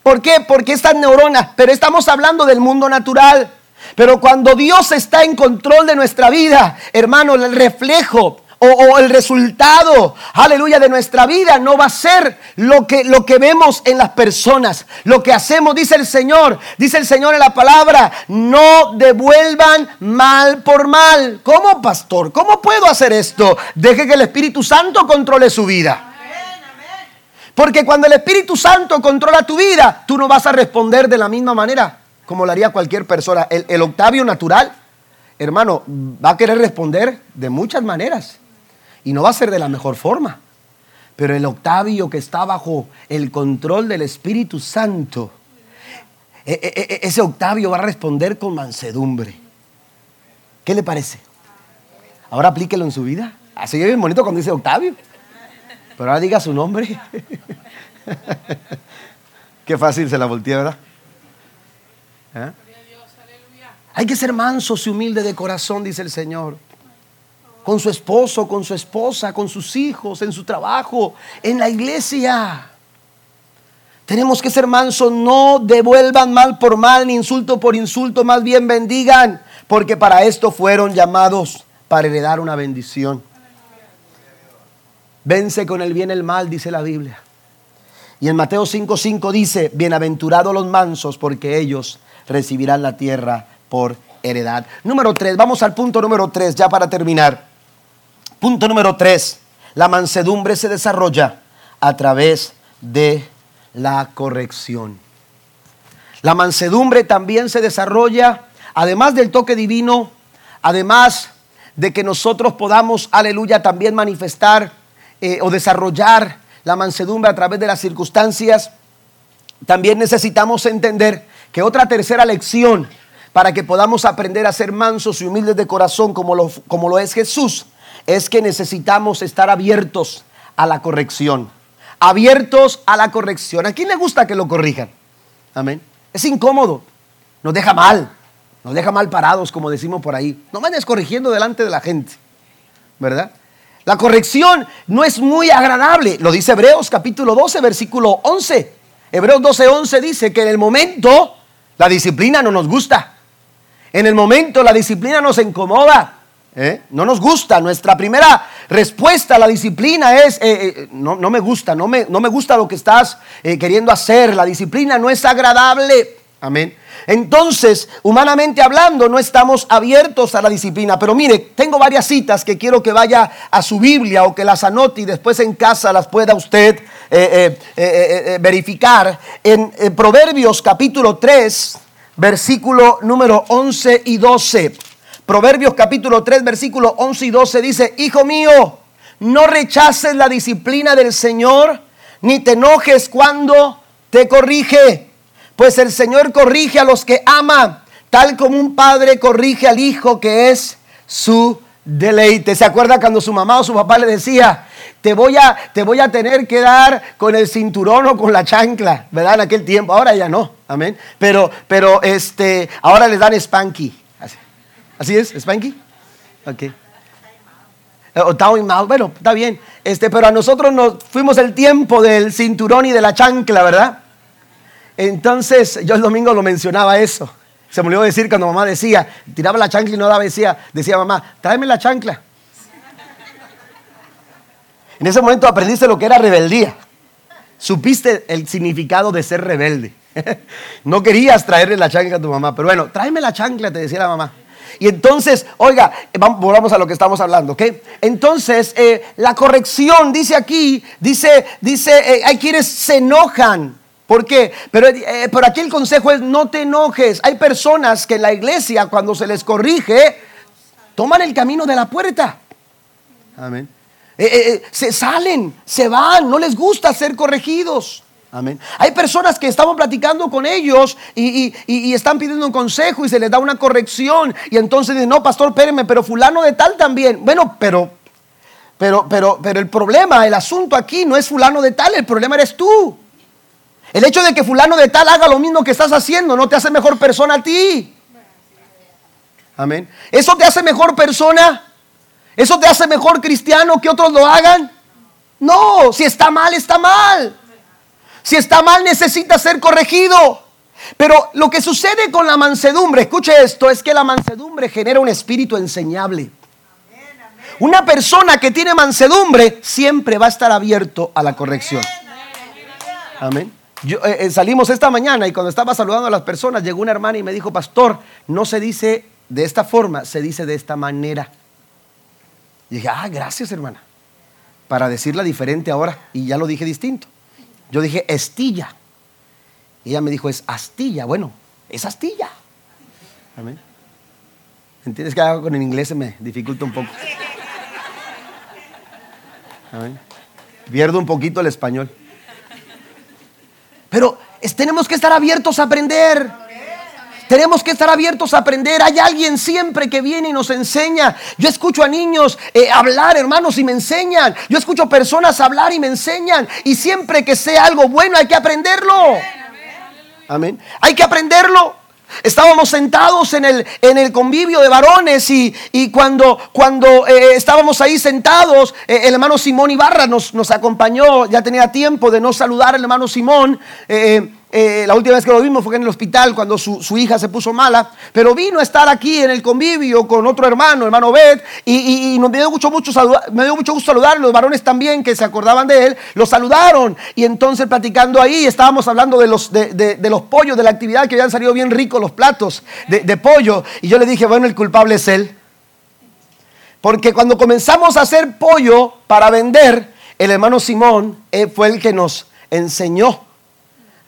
¿Por qué? Porque estas neuronas, pero estamos hablando del mundo natural. Pero cuando Dios está en control de nuestra vida, hermano, el reflejo o, el resultado, aleluya, de nuestra vida no va a ser lo que, lo que vemos en las personas. Lo que hacemos, dice el Señor, dice el Señor en la palabra, no devuelvan mal por mal. ¿Cómo, pastor? ¿Cómo puedo hacer esto? Deje que el Espíritu Santo controle su vida. Porque cuando el Espíritu Santo controla tu vida, tú no vas a responder de la misma manera como lo haría cualquier persona. El, Octavio natural, hermano, va a querer responder de muchas maneras. Y no va a ser de la mejor forma. Pero el Octavio que está bajo el control del Espíritu Santo, e, e, e, ese Octavio va a responder con mansedumbre. ¿Qué le parece? Ahora aplíquelo en su vida. Así es bien bonito cuando dice Octavio. Pero ahora diga su nombre. Qué fácil se la voltea, ¿verdad? ¿Eh? Hay que ser mansos y humildes de corazón, dice el Señor con su esposo, con su esposa, con sus hijos, en su trabajo, en la iglesia. Tenemos que ser mansos, no devuelvan mal por mal, ni insulto por insulto, más bien bendigan, porque para esto fueron llamados, para heredar una bendición. Vence con el bien el mal, dice la Biblia. Y en Mateo 5:5 dice, bienaventurados los mansos, porque ellos recibirán la tierra por heredad. Número 3, vamos al punto número 3, ya para terminar. Punto número tres, la mansedumbre se desarrolla a través de la corrección. La mansedumbre también se desarrolla, además del toque divino, además de que nosotros podamos, aleluya, también manifestar eh, o desarrollar la mansedumbre a través de las circunstancias, también necesitamos entender que otra tercera lección para que podamos aprender a ser mansos y humildes de corazón como lo, como lo es Jesús es que necesitamos estar abiertos a la corrección. Abiertos a la corrección. ¿A quién le gusta que lo corrijan? Amén. Es incómodo. Nos deja mal. Nos deja mal parados, como decimos por ahí. No vayas corrigiendo delante de la gente. ¿Verdad? La corrección no es muy agradable. Lo dice Hebreos capítulo 12, versículo 11. Hebreos 12, 11 dice que en el momento la disciplina no nos gusta. En el momento la disciplina nos incomoda. ¿Eh? No nos gusta. Nuestra primera respuesta a la disciplina es, eh, eh, no, me gusta, no me, no me, gusta lo que estás queriendo hacer. La disciplina no es agradable. Amén. Entonces, humanamente hablando, no estamos abiertos a la disciplina. Pero mire, tengo varias citas que quiero que vaya a su Biblia o que las anote y después en casa las pueda usted verificar. En Proverbios capítulo 3, versículo número 11 y 12. Proverbios capítulo 3, versículo 11 y 12 dice, Hijo mío, no rechaces la disciplina del Señor, ni te enojes cuando te corrige, pues el Señor corrige a los que ama, tal como un padre corrige al hijo que es su deleite. ¿Se acuerda cuando su mamá o su papá le decía, te voy a, te voy a tener que dar con el cinturón o con la chancla, ¿verdad? En aquel tiempo, ahora ya no, amén. Pero, pero este, ahora les dan spanky. ¿Así es, Spanky? Ok. O time bueno, está bien. Este, pero a nosotros nos fuimos el tiempo del cinturón y de la chancla, ¿verdad? Entonces, yo el domingo lo mencionaba eso. Se me olvidó decir cuando mamá decía, tiraba la chancla y no daba, decía, decía mamá, tráeme la chancla. En ese momento aprendiste lo que era rebeldía. Supiste el significado de ser rebelde. no querías traerle la chancla a tu mamá, pero bueno, tráeme la chancla, te decía la mamá. Y entonces, oiga, volvamos a lo que estamos hablando, ¿ok? Entonces, eh, la corrección, dice aquí, dice, dice, eh, hay quienes se enojan ¿Por qué? Pero eh, aquí el consejo es no te enojes. Hay personas que en la iglesia cuando se les corrige, toman el camino de la puerta. Amén. Eh, eh, se salen, se van, no les gusta ser corregidos. Amén. Hay personas que estamos platicando con ellos y, están pidiendo un consejo y se les da una corrección. Y entonces dicen, no, pastor, espéreme, pero fulano de tal también. Bueno, pero, pero, pero, pero el problema, el asunto aquí no es fulano de tal, el problema eres tú. El hecho de que fulano de tal haga lo mismo que estás haciendo no te hace mejor persona a ti. Amén. ¿Eso te hace mejor persona? ¿Eso te hace mejor cristiano que otros lo hagan? No, si está mal, está mal. Si está mal, necesita ser corregido. Pero lo que sucede con la mansedumbre, escuche esto, es que la mansedumbre genera un espíritu enseñable. Una persona que tiene mansedumbre siempre va a estar abierto a la corrección. Amén. Yo, eh, eh, salimos esta mañana y cuando estaba saludando a las personas llegó una hermana y me dijo, pastor, no se dice de esta forma, se dice de esta manera. Y dije, ah, gracias hermana, para decirla diferente ahora. Y ya lo dije distinto. Yo dije, estilla. Y ella me dijo, es astilla. Bueno, es astilla. Amén. ¿Entiendes que hago con el inglés se me dificulta un poco? Amén. Pierdo un poquito el español. Pero tenemos que estar abiertos a aprender. Tenemos que estar abiertos a aprender. Hay alguien siempre que viene y nos enseña. Yo escucho a niños eh, hablar, hermanos, y me enseñan. Yo escucho personas hablar y me enseñan. Y siempre que sea algo bueno hay que aprenderlo. Amén. Hay que aprenderlo. Estábamos sentados en el, en el convivio de varones y, cuando, cuando eh, estábamos ahí sentados, eh, el hermano Simón Ibarra nos, nos acompañó, ya tenía tiempo de no saludar al hermano Simón. Eh, eh, la última vez que lo vimos fue en el hospital cuando su, hija se puso mala, pero vino a estar aquí en el convivio con otro hermano, hermano Bet, y, me, dio mucho, mucho me dio mucho gusto saludarlo. Los varones también que se acordaban de él, lo saludaron. Y entonces platicando ahí, estábamos hablando de los, de, los pollos, de la actividad que habían salido bien ricos los platos de, pollo. Y yo le dije, bueno, el culpable es él. Porque cuando comenzamos a hacer pollo para vender, el hermano Simón eh, fue el que nos enseñó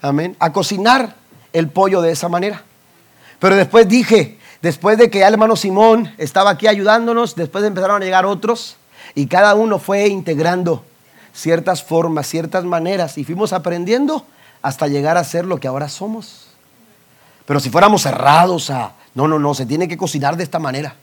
amén, a cocinar el pollo de esa manera. Pero después dije, después de que el hermano Simón estaba aquí ayudándonos, después empezaron a llegar otros y cada uno fue integrando ciertas formas, ciertas maneras y fuimos aprendiendo hasta llegar a ser lo que ahora somos. Pero si fuéramos cerrados a, no, no, no, se tiene que cocinar de esta manera.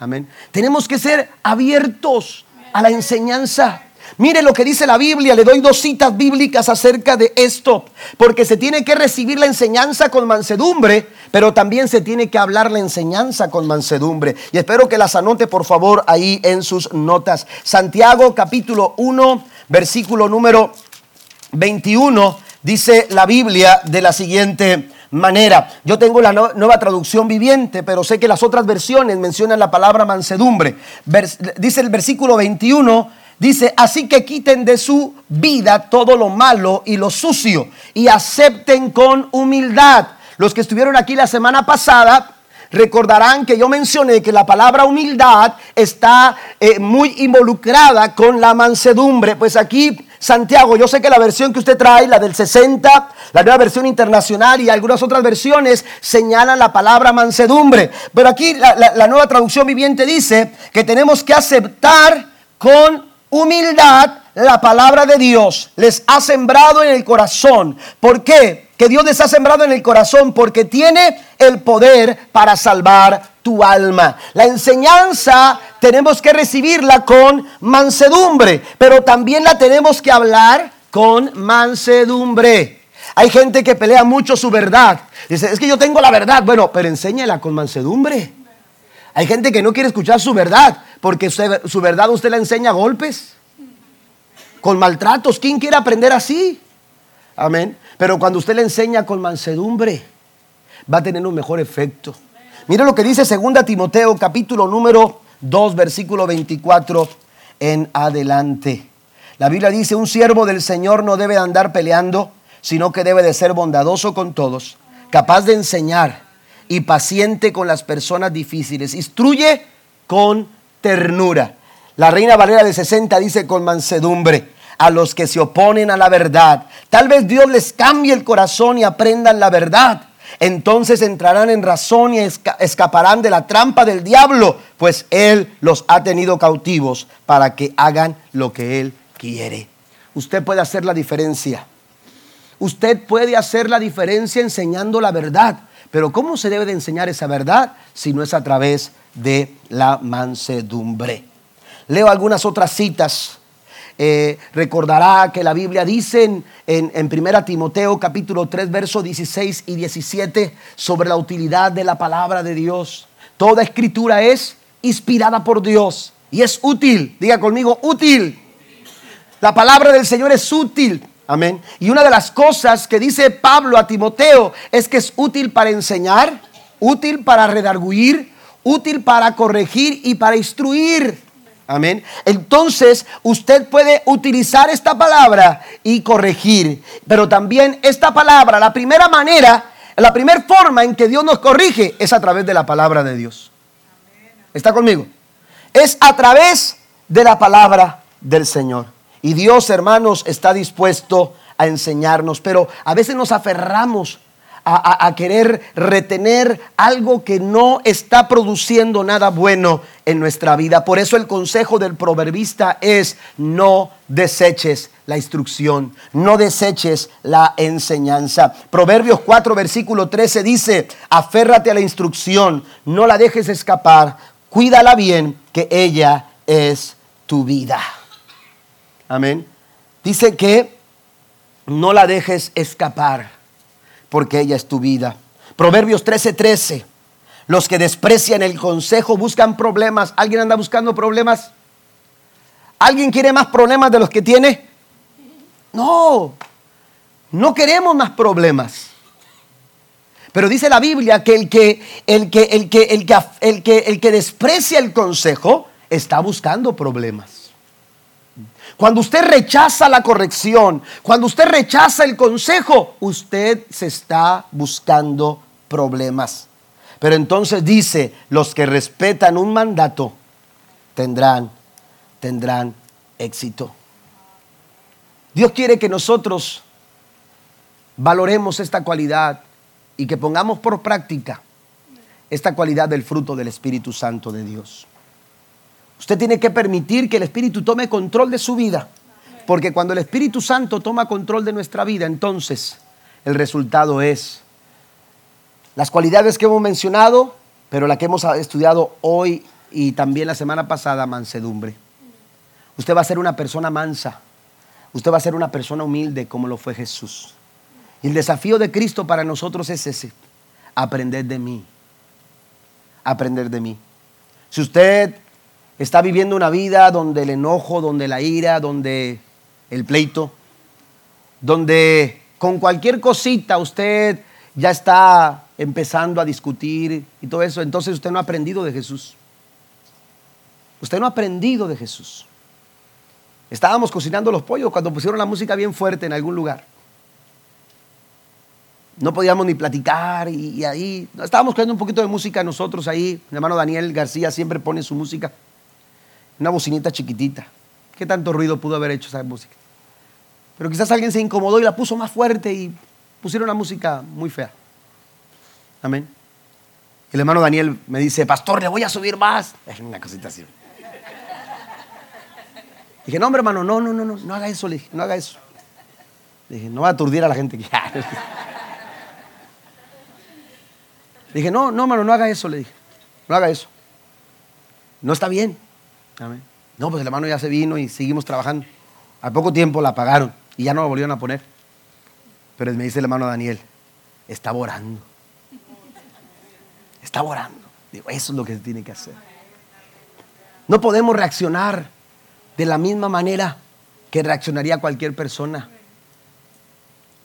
Amén. Tenemos que ser abiertos a la enseñanza. Mire lo que dice la Biblia, le doy dos citas bíblicas acerca de esto, porque se tiene que recibir la enseñanza con mansedumbre, pero también se tiene que hablar la enseñanza con mansedumbre. Y espero que las anote por favor ahí en sus notas. Santiago capítulo 1, versículo número 21, dice la Biblia de la siguiente manera. Yo tengo la nueva traducción viviente, pero sé que las otras versiones mencionan la palabra mansedumbre. dice el versículo 21 Dice, así que quiten de su vida todo lo malo y lo sucio y acepten con humildad. Los que estuvieron aquí la semana pasada recordarán que yo mencioné que la palabra humildad está eh, muy involucrada con la mansedumbre. Pues aquí, Santiago, yo sé que la versión que usted trae, la del 60, la nueva versión internacional y algunas otras versiones señalan la palabra mansedumbre. Pero aquí la, la nueva traducción viviente dice que tenemos que aceptar con humildad la palabra de Dios les ha sembrado en el corazón. ¿Por qué? Que Dios les ha sembrado en el corazón porque tiene el poder para salvar tu alma. La enseñanza tenemos que recibirla con mansedumbre, pero también la tenemos que hablar con mansedumbre. Hay gente que pelea mucho su verdad. Dice, es que yo tengo la verdad. Bueno, pero enséñala con mansedumbre. Hay gente que no quiere escuchar su verdad porque su verdad usted la enseña a golpes, con maltratos. ¿Quién quiere aprender así? Amén. Pero cuando usted le enseña con mansedumbre, va a tener un mejor efecto. Mire lo que dice 2 Timoteo capítulo número 2 versículo 24 en adelante. La Biblia dice, un siervo del Señor no debe andar peleando, sino que debe de ser bondadoso con todos, capaz de enseñar y paciente con las personas difíciles. Instruye con ternura. La Reina Valera de 60 dice con mansedumbre. a los que se oponen a la verdad. Tal vez Dios les cambie el corazón y aprendan la verdad. Entonces entrarán en razón y escaparán de la trampa del diablo, pues Él los ha tenido cautivos para que hagan lo que Él quiere. Usted puede hacer la diferencia. Usted puede hacer la diferencia enseñando la verdad. Pero ¿cómo se debe de enseñar esa verdad si no es a través de la mansedumbre? Leo algunas otras citas. Eh, recordará que la Biblia dice en, en, 1 Timoteo capítulo 3, versos 16 y 17 sobre la utilidad de la palabra de Dios. Toda escritura es inspirada por Dios y es útil. Diga conmigo, útil. La palabra del Señor es útil. Amén. Y una de las cosas que dice Pablo a Timoteo es que es útil para enseñar, útil para redarguir, útil para corregir y para instruir. Amén. Entonces, usted puede utilizar esta palabra y corregir. Pero también esta palabra, la primera manera, la primera forma en que Dios nos corrige es a través de la palabra de Dios. ¿Está conmigo? Es a través de la palabra del Señor. Y Dios, hermanos, está dispuesto a enseñarnos, pero a veces nos aferramos a, querer retener algo que no está produciendo nada bueno en nuestra vida. Por eso el consejo del proverbista es no deseches la instrucción, no deseches la enseñanza. Proverbios 4, versículo 13 dice, aférrate a la instrucción, no la dejes escapar, cuídala bien, que ella es tu vida. Amén. Dice que no la dejes escapar, porque ella es tu vida. Proverbios 13:13. 13. Los que desprecian el consejo buscan problemas. ¿Alguien anda buscando problemas? ¿Alguien quiere más problemas de los que tiene? No, no queremos más problemas. Pero dice la Biblia que el que, que, el que desprecia el consejo está buscando problemas. Cuando usted rechaza la corrección, cuando usted rechaza el consejo, usted se está buscando problemas. Pero entonces dice, los que respetan un mandato tendrán, tendrán éxito. Dios quiere que nosotros valoremos esta cualidad y que pongamos por práctica esta cualidad del fruto del Espíritu Santo de Dios. Usted tiene que permitir que el Espíritu tome control de su vida. Porque cuando el Espíritu Santo toma control de nuestra vida, entonces el resultado es las cualidades que hemos mencionado, pero la que hemos estudiado hoy y también la semana pasada, mansedumbre. Usted va a ser una persona mansa. Usted va a ser una persona humilde como lo fue Jesús. Y el desafío de Cristo para nosotros es ese, aprender de mí. Aprender de mí. Si usted está viviendo una vida donde el enojo, donde la ira, donde el pleito, donde con cualquier cosita usted ya está empezando a discutir y todo eso, entonces usted no ha aprendido de Jesús. Usted no ha aprendido de Jesús. Estábamos cocinando los pollos cuando pusieron la música bien fuerte en algún lugar. No podíamos ni platicar y, ahí estábamos creando un poquito de música nosotros ahí. Mi hermano Daniel García siempre pone su música. Una bocinita chiquitita. ¿Qué tanto ruido pudo haber hecho esa música? Pero quizás alguien se incomodó y la puso más fuerte y pusieron una música muy fea. Amén. El hermano Daniel me dice, pastor, le voy a subir más. Es una cosita así. Dije, no, hombre, hermano, no, no, no, no, no haga eso, le dije, no haga eso. dije, no va a aturdir a la gente. dije, no, no, hermano, no haga eso, le dije. No haga eso. No está bien. No, pues el hermano ya se vino y seguimos trabajando. Al poco tiempo la apagaron y ya no la volvieron a poner. Pero me dice el hermano Daniel, está orando. Está orando. Digo, eso es lo que se tiene que hacer. No podemos reaccionar de la misma manera que reaccionaría cualquier persona.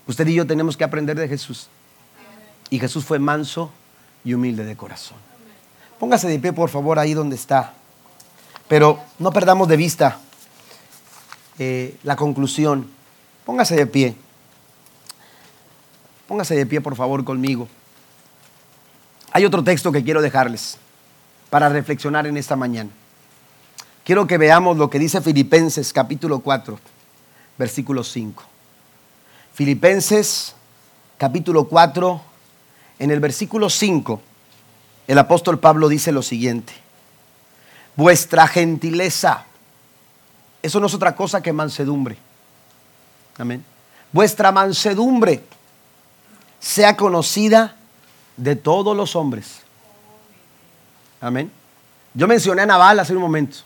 Usted y yo tenemos que aprender de Jesús. Y Jesús fue manso y humilde de corazón. Póngase de pie, por favor, ahí donde está. Pero no perdamos de vista eh, la conclusión. Póngase de pie. Póngase de pie, por favor, conmigo. Hay otro texto que quiero dejarles para reflexionar en esta mañana. Quiero que veamos lo que dice Filipenses capítulo 4, versículo 5. Filipenses capítulo 4, en el versículo 5, el apóstol Pablo dice lo siguiente, vuestra gentileza, eso no es otra cosa que mansedumbre. Amén. Vuestra mansedumbre sea conocida de todos los hombres. Amén. Yo mencioné a Naval hace un momento.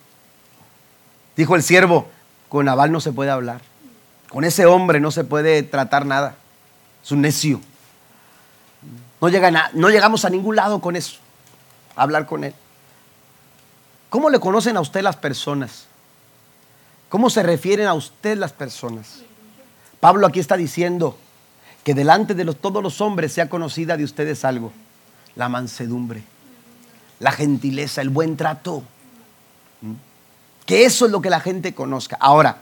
Dijo el siervo, con Naval no se puede hablar. Con ese hombre no se puede tratar nada. Es un necio. No, llega no llegamos a ningún lado con eso. A hablar con él. ¿Cómo le conocen a usted las personas? ¿Cómo se refieren a usted las personas? Pablo aquí está diciendo que delante de todos los hombres sea conocida de ustedes algo, la mansedumbre, la gentileza, el buen trato. ¿Mm? Que eso es lo que la gente conozca. Ahora,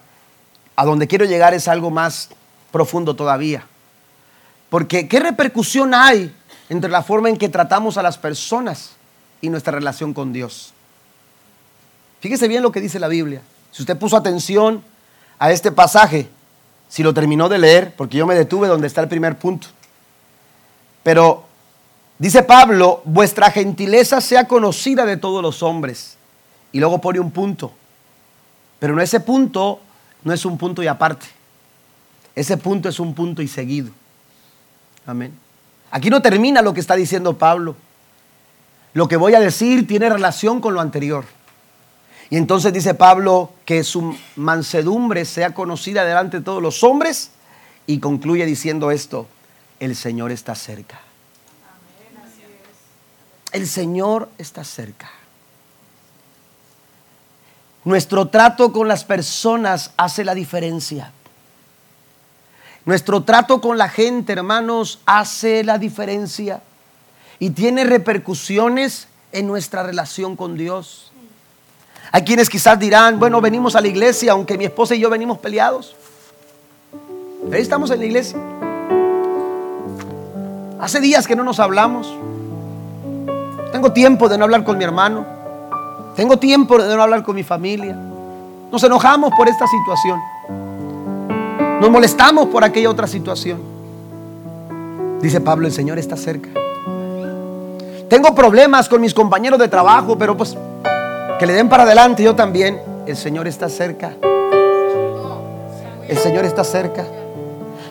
a donde quiero llegar es algo más profundo todavía. Porque ¿qué repercusión hay entre la forma en que tratamos a las personas y nuestra relación con Dios? Fíjese bien lo que dice la Biblia. Si usted puso atención a este pasaje, si lo terminó de leer, porque yo me detuve donde está el primer punto. Pero dice Pablo, vuestra gentileza sea conocida de todos los hombres. Y luego pone un punto. Pero no ese punto no es un punto y aparte. Ese punto es un punto y seguido. Amén. Aquí no termina lo que está diciendo Pablo. Lo que voy a decir tiene relación con lo anterior. Y entonces dice Pablo que su mansedumbre sea conocida delante de todos los hombres y concluye diciendo esto, el Señor está cerca. El Señor está cerca. Nuestro trato con las personas hace la diferencia. Nuestro trato con la gente, hermanos, hace la diferencia y tiene repercusiones en nuestra relación con Dios. Hay quienes quizás dirán, bueno, venimos a la iglesia, aunque mi esposa y yo venimos peleados. ahí estamos en la iglesia. Hace días que no nos hablamos. Tengo tiempo de no hablar con mi hermano. Tengo tiempo de no hablar con mi familia. Nos enojamos por esta situación. Nos molestamos por aquella otra situación. Dice Pablo, el Señor está cerca. Tengo problemas con mis compañeros de trabajo, pero pues que le den para adelante yo también. El Señor está cerca. El Señor está cerca.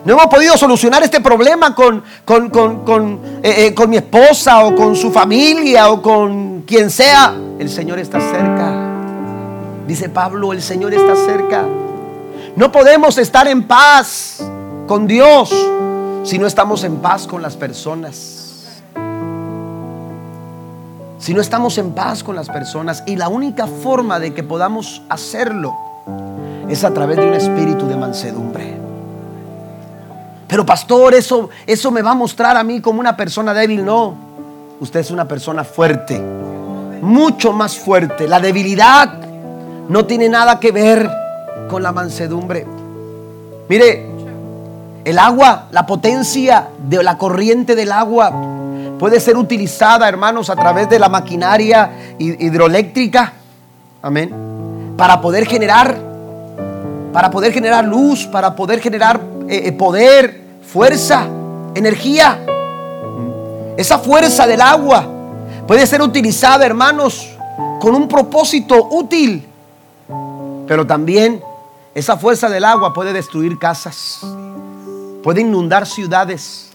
No hemos podido solucionar este problema con, con, eh, eh, con, mi esposa o con su familia o con quien sea. El Señor está cerca. Dice Pablo, el Señor está cerca. No podemos estar en paz con Dios si no estamos en paz con las personas. Si no estamos en paz con las personas. Y la única forma de que podamos hacerlo es a través de un espíritu de mansedumbre. Pero pastor, eso, eso me va a mostrar a mí como una persona débil. No, usted es una persona fuerte, mucho más fuerte. La debilidad no tiene nada que ver con la mansedumbre. Mire, el agua, la potencia de la corriente del agua puede ser utilizada, hermanos, a través de la maquinaria hidroeléctrica. Amén. Para poder generar, para poder generar luz, para poder generar eh, eh, poder, fuerza, energía. Esa fuerza del agua puede ser utilizada, hermanos, con un propósito útil, pero también esa fuerza del agua puede destruir casas, puede inundar ciudades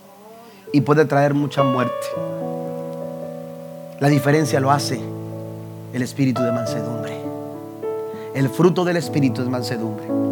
y puede traer mucha muerte. La diferencia lo hace el espíritu de mansedumbre. El fruto del espíritu es mansedumbre.